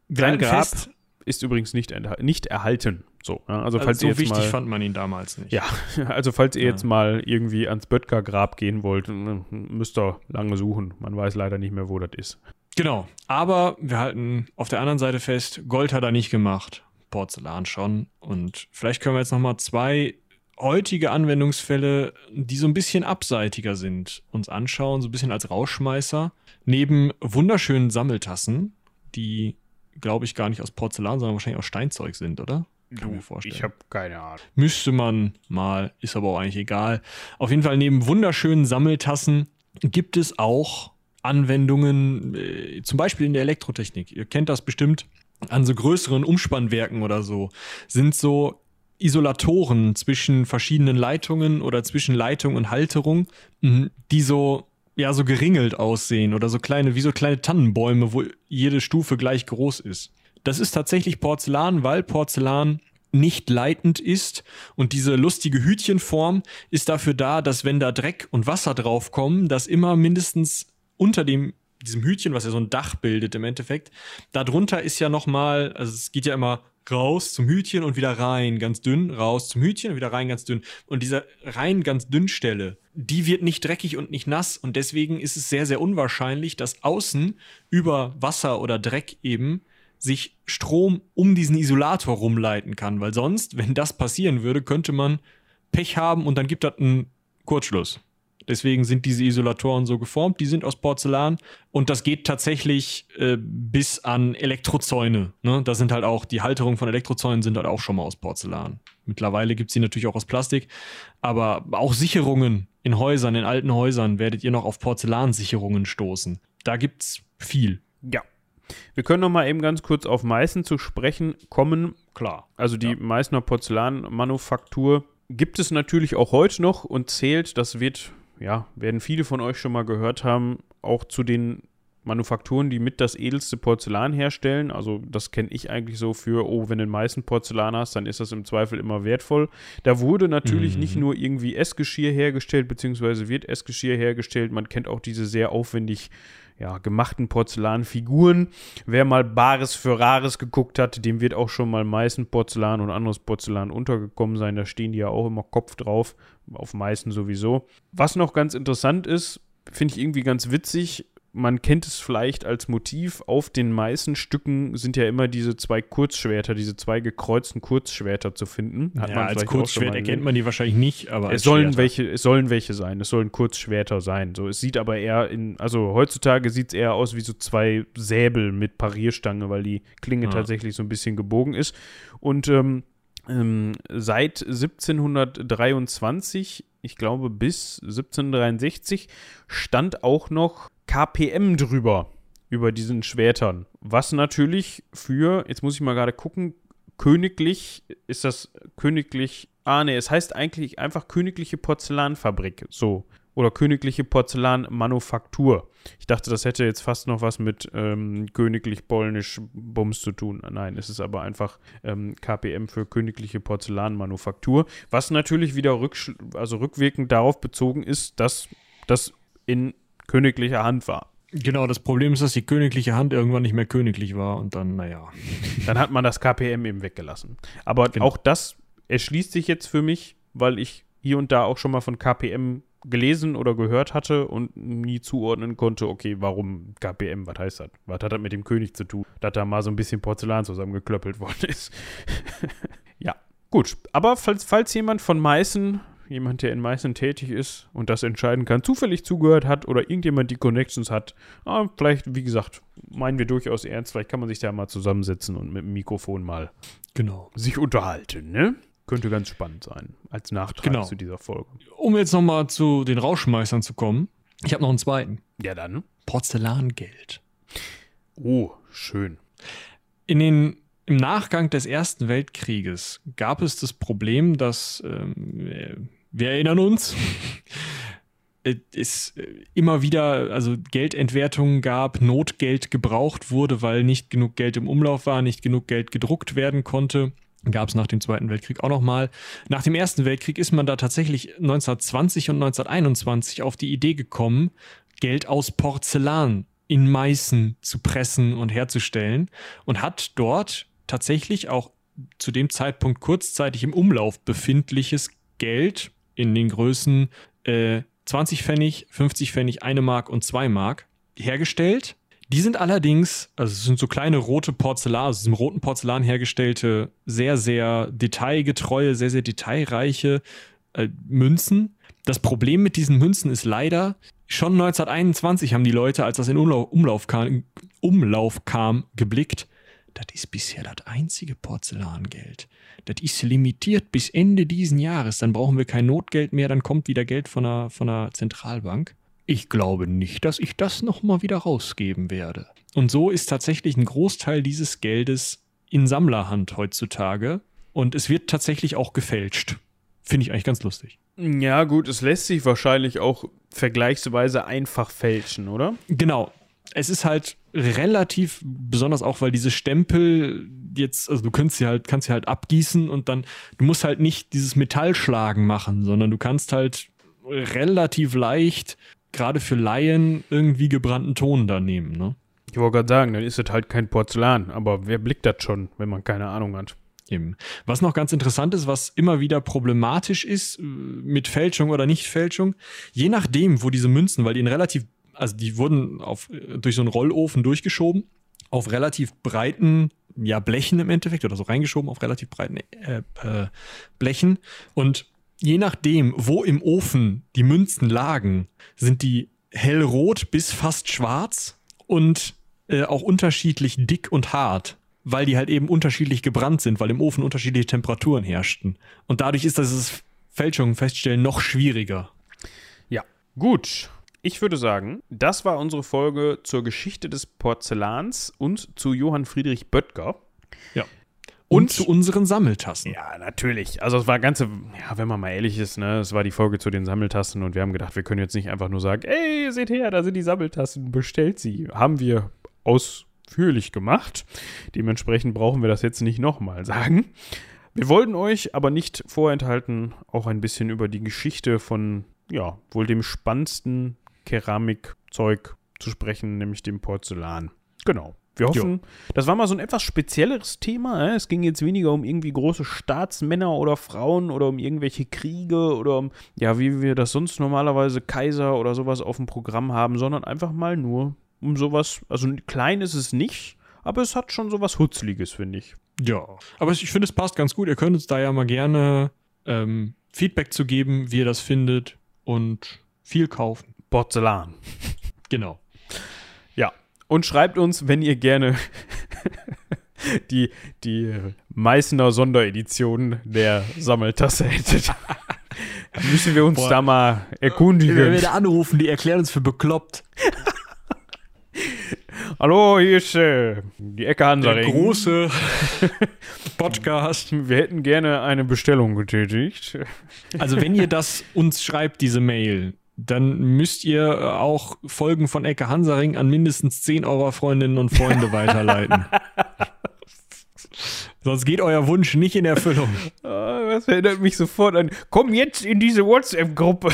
Sein Grab fest, ist übrigens nicht, nicht erhalten. So, ja, also also falls so ihr jetzt wichtig mal, fand man ihn damals nicht. Ja, (laughs) also falls ihr Ja. jetzt mal irgendwie ans Böttger Grab gehen wollt, müsst ihr lange suchen. Man weiß leider nicht mehr, wo das ist. Genau. Aber wir halten auf der anderen Seite fest, Gold hat er nicht gemacht, Porzellan schon. Und vielleicht können wir jetzt nochmal zwei heutige Anwendungsfälle, die so ein bisschen abseitiger sind, uns anschauen, so ein bisschen als Rausschmeißer. Neben wunderschönen Sammeltassen, die, glaube ich, gar nicht aus Porzellan, sondern wahrscheinlich aus Steinzeug sind, oder? Kann mir vorstellen. Ich habe keine Ahnung. Müsste man mal, ist aber auch eigentlich egal. Auf jeden Fall neben wunderschönen Sammeltassen gibt es auch Anwendungen, äh, zum Beispiel in der Elektrotechnik. Ihr kennt das bestimmt an so größeren Umspannwerken oder so, sind so Isolatoren zwischen verschiedenen Leitungen oder zwischen Leitung und Halterung, mh, die so ja so geringelt aussehen oder so kleine wie so kleine Tannenbäume, wo jede Stufe gleich groß ist. Das ist tatsächlich Porzellan, weil Porzellan nicht leitend ist und diese lustige Hütchenform ist dafür da, dass wenn da Dreck und Wasser draufkommen, dass immer mindestens unter dem diesem Hütchen, was ja so ein Dach bildet im Endeffekt, darunter ist ja noch mal, also es geht ja immer raus zum Hütchen und wieder rein, ganz dünn, raus zum Hütchen und wieder rein, ganz dünn. Und diese rein ganz dünn Stelle, die wird nicht dreckig und nicht nass und deswegen ist es sehr, sehr unwahrscheinlich, dass außen über Wasser oder Dreck eben sich Strom um diesen Isolator rumleiten kann, weil sonst, wenn das passieren würde, könnte man Pech haben und dann gibt das einen Kurzschluss. Deswegen sind diese Isolatoren so geformt, die sind aus Porzellan und das geht tatsächlich äh, bis an Elektrozäune. Ne? Das sind halt auch, die Halterungen von Elektrozäunen sind halt auch schon mal aus Porzellan. Mittlerweile gibt es die natürlich auch aus Plastik, aber auch Sicherungen in Häusern, in alten Häusern werdet ihr noch auf Porzellansicherungen stoßen. Da gibt's viel. Ja. Wir können noch mal eben ganz kurz auf Meißen zu sprechen kommen. Klar. Also die Ja. Meißner Porzellanmanufaktur gibt es natürlich auch heute noch und zählt, das wird, ja, werden viele von euch schon mal gehört haben, auch zu den Manufakturen, die mit das edelste Porzellan herstellen. Also das kenne ich eigentlich so für, oh, wenn du ein Meißen Porzellan hast, dann ist das im Zweifel immer wertvoll. Da wurde natürlich Mhm. nicht nur irgendwie Essgeschirr hergestellt, beziehungsweise wird Essgeschirr hergestellt. Man kennt auch diese sehr aufwendig ja, gemachten Porzellanfiguren. Wer mal Bares für Rares geguckt hat, dem wird auch schon mal Meißen Porzellan und anderes Porzellan untergekommen sein. Da stehen die ja auch immer Kopf drauf, auf Meißen sowieso. Was noch ganz interessant ist, finde ich irgendwie ganz witzig, man kennt es vielleicht als Motiv. Auf den meisten Stücken sind ja immer diese zwei Kurzschwerter, diese zwei gekreuzten Kurzschwerter zu finden. Hat ja, man als Kurzschwert erkennt man die wahrscheinlich nicht, aber es sollen welche, es sollen welche sein. Es sollen Kurzschwerter sein. So, es sieht aber eher in, also heutzutage sieht es eher aus wie so zwei Säbel mit Parierstange, weil die Klinge ja. tatsächlich so ein bisschen gebogen ist. Und ähm, ähm, seit 1723, ich glaube bis 1763, stand auch noch KPM drüber, über diesen Schwertern. Was natürlich für, jetzt muss ich mal gerade gucken, königlich, ist das königlich, ah ne, es heißt eigentlich einfach königliche Porzellanfabrik, so. Oder königliche Porzellanmanufaktur. Ich dachte, das hätte jetzt fast noch was mit ähm, königlich polnisch Bums zu tun. Nein, es ist aber einfach ähm, KPM für königliche Porzellanmanufaktur, was natürlich wieder also rückwirkend darauf bezogen ist, dass das in königlicher Hand war. Genau, das Problem ist, dass die königliche Hand irgendwann nicht mehr königlich war und dann, naja. Dann hat man das KPM eben weggelassen. Aber genau. auch das erschließt sich jetzt für mich, weil ich hier und da auch schon mal von KPM gelesen oder gehört hatte und nie zuordnen konnte, okay, warum KPM, was heißt das? Was hat das mit dem König zu tun? Dass da mal so ein bisschen Porzellan zusammengeklöppelt worden ist. (laughs) ja, gut. Aber falls, falls jemand von Meißen jemand, der in Meißen tätig ist und das entscheiden kann, zufällig zugehört hat oder irgendjemand die Connections hat, ah, vielleicht, wie gesagt, meinen wir durchaus ernst, vielleicht kann man sich da mal zusammensetzen und mit dem Mikrofon mal genau. sich unterhalten, ne? Könnte ganz spannend sein, als Nachtrag genau. zu dieser Folge. Um jetzt nochmal zu den Rauschmeißern zu kommen, ich habe noch einen zweiten. Ja, dann. Porzellangeld. Oh, schön. In den im Nachgang des Ersten Weltkrieges gab es das Problem, dass ähm, wir erinnern uns, (laughs) es immer wieder also Geldentwertungen gab, Notgeld gebraucht wurde, weil nicht genug Geld im Umlauf war, nicht genug Geld gedruckt werden konnte. Gab es nach dem Zweiten Weltkrieg auch nochmal. Nach dem Ersten Weltkrieg ist man da tatsächlich 1920 und 1921 auf die Idee gekommen, Geld aus Porzellan in Meißen zu pressen und herzustellen und hat dort tatsächlich auch zu dem Zeitpunkt kurzzeitig im Umlauf befindliches Geld in den Größen äh, 20 Pfennig, 50 Pfennig, 1 Mark und 2 Mark hergestellt. Die sind allerdings, also es sind so kleine rote Porzellan, aus diesem roten Porzellan hergestellte, sehr, sehr detailgetreue, sehr, sehr detailreiche äh, Münzen. Das Problem mit diesen Münzen ist leider, schon 1921 haben die Leute, als das in Umlauf, Umlauf, kam, Umlauf kam, geblickt, das ist bisher das einzige Porzellangeld. Das ist limitiert bis Ende diesen Jahres. Dann brauchen wir kein Notgeld mehr, dann kommt wieder Geld von der, von der Zentralbank. Ich glaube nicht, dass ich das nochmal wieder rausgeben werde. Und so ist tatsächlich ein Großteil dieses Geldes in Sammlerhand heutzutage. Und es wird tatsächlich auch gefälscht. Finde ich eigentlich ganz lustig. Ja, gut, es lässt sich wahrscheinlich auch vergleichsweise einfach fälschen, oder? Genau. Es ist halt relativ, besonders auch, weil diese Stempel jetzt, also du kannst sie halt, kannst sie halt abgießen und dann, du musst halt nicht dieses Metallschlagen machen, sondern du kannst halt relativ leicht, gerade für Laien, irgendwie gebrannten Ton da nehmen, ne? Ich wollte gerade sagen, dann ist es halt kein Porzellan, aber wer blickt das schon, wenn man keine Ahnung hat? Eben. Was noch ganz interessant ist, was immer wieder problematisch ist, mit Fälschung oder Nicht-Fälschung, je nachdem, wo diese Münzen, weil die in relativ also die wurden auf, durch so einen Rollofen durchgeschoben, auf relativ breiten ja, Blechen im Endeffekt oder so reingeschoben auf relativ breiten äh, äh, Blechen. Und je nachdem, wo im Ofen die Münzen lagen, sind die hellrot bis fast schwarz und äh, auch unterschiedlich dick und hart, weil die halt eben unterschiedlich gebrannt sind, weil im Ofen unterschiedliche Temperaturen herrschten. Und dadurch ist das Fälschungen feststellen noch schwieriger. Ja, gut ich würde sagen, das war unsere Folge zur Geschichte des Porzellans und zu Johann Friedrich Böttger. Ja. Und, und, zu unseren Sammeltassen. Ja, natürlich. Also es war ganze, ja, wenn man mal ehrlich ist, ne, es war die Folge zu den Sammeltassen und wir haben gedacht, wir können jetzt nicht einfach nur sagen, ey, seht her, da sind die Sammeltassen, bestellt sie. Haben wir ausführlich gemacht. Dementsprechend brauchen wir das jetzt nicht nochmal sagen. Wir wollten euch aber nicht vorenthalten, auch ein bisschen über die Geschichte von, ja, wohl dem spannendsten Keramikzeug zu sprechen, nämlich dem Porzellan. Genau. Wir hoffen, das war mal so ein etwas spezielleres Thema. Äh? Es ging jetzt weniger um irgendwie große Staatsmänner oder Frauen oder um irgendwelche Kriege oder um, ja, wie wir das sonst normalerweise Kaiser oder sowas auf dem Programm haben, sondern einfach mal nur um sowas. Also klein ist es nicht, aber es hat schon sowas Hutzliges, finde ich. Ja, aber ich finde, es passt ganz gut. Ihr könnt uns da ja mal gerne ähm, Feedback zu geben, wie ihr das findet und viel kaufen. Porzellan. Genau. Und schreibt uns, wenn ihr gerne (laughs) die, die Meißner Sonderedition der Sammeltasse hättet. Dann (laughs) müssen wir uns Boah. da mal erkundigen. Wenn wir da anrufen, die erklären uns für bekloppt. (laughs) Hallo, hier ist äh, die Ecke Der Hansaring. große Podcast. Wir hätten gerne eine Bestellung getätigt. Also wenn ihr das uns schreibt, diese Mail, dann müsst ihr auch Folgen von Ecke Hansaring an mindestens 10 eurer Freundinnen und Freunde (laughs) weiterleiten. Sonst geht euer Wunsch nicht in Erfüllung. Ah, das erinnert mich sofort an. Komm jetzt in diese WhatsApp-Gruppe. (laughs)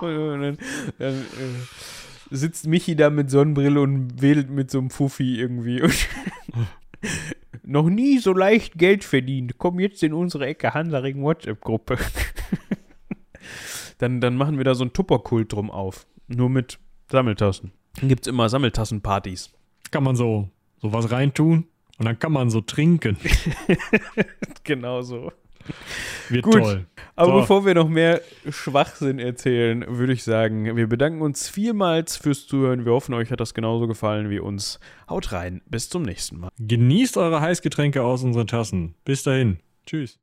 und dann, dann äh, sitzt Michi da mit Sonnenbrille und wedelt mit so einem Fuffi irgendwie. (laughs) Noch nie so leicht Geld verdient. Komm jetzt in unsere Ecke Hansaring WhatsApp-Gruppe. Dann, dann machen wir da so einen Tupperkult drum auf. Nur mit Sammeltassen. Dann gibt es immer Sammeltassenpartys. Kann man so, so was reintun und dann kann man so trinken. (laughs) Genau so. Wird Gut. toll. Aber So. bevor wir noch mehr Schwachsinn erzählen, würde ich sagen, wir bedanken uns vielmals fürs Zuhören. Wir hoffen, euch hat das genauso gefallen wie uns. Haut rein. Bis zum nächsten Mal. Genießt eure Heißgetränke aus unseren Tassen. Bis dahin. Tschüss.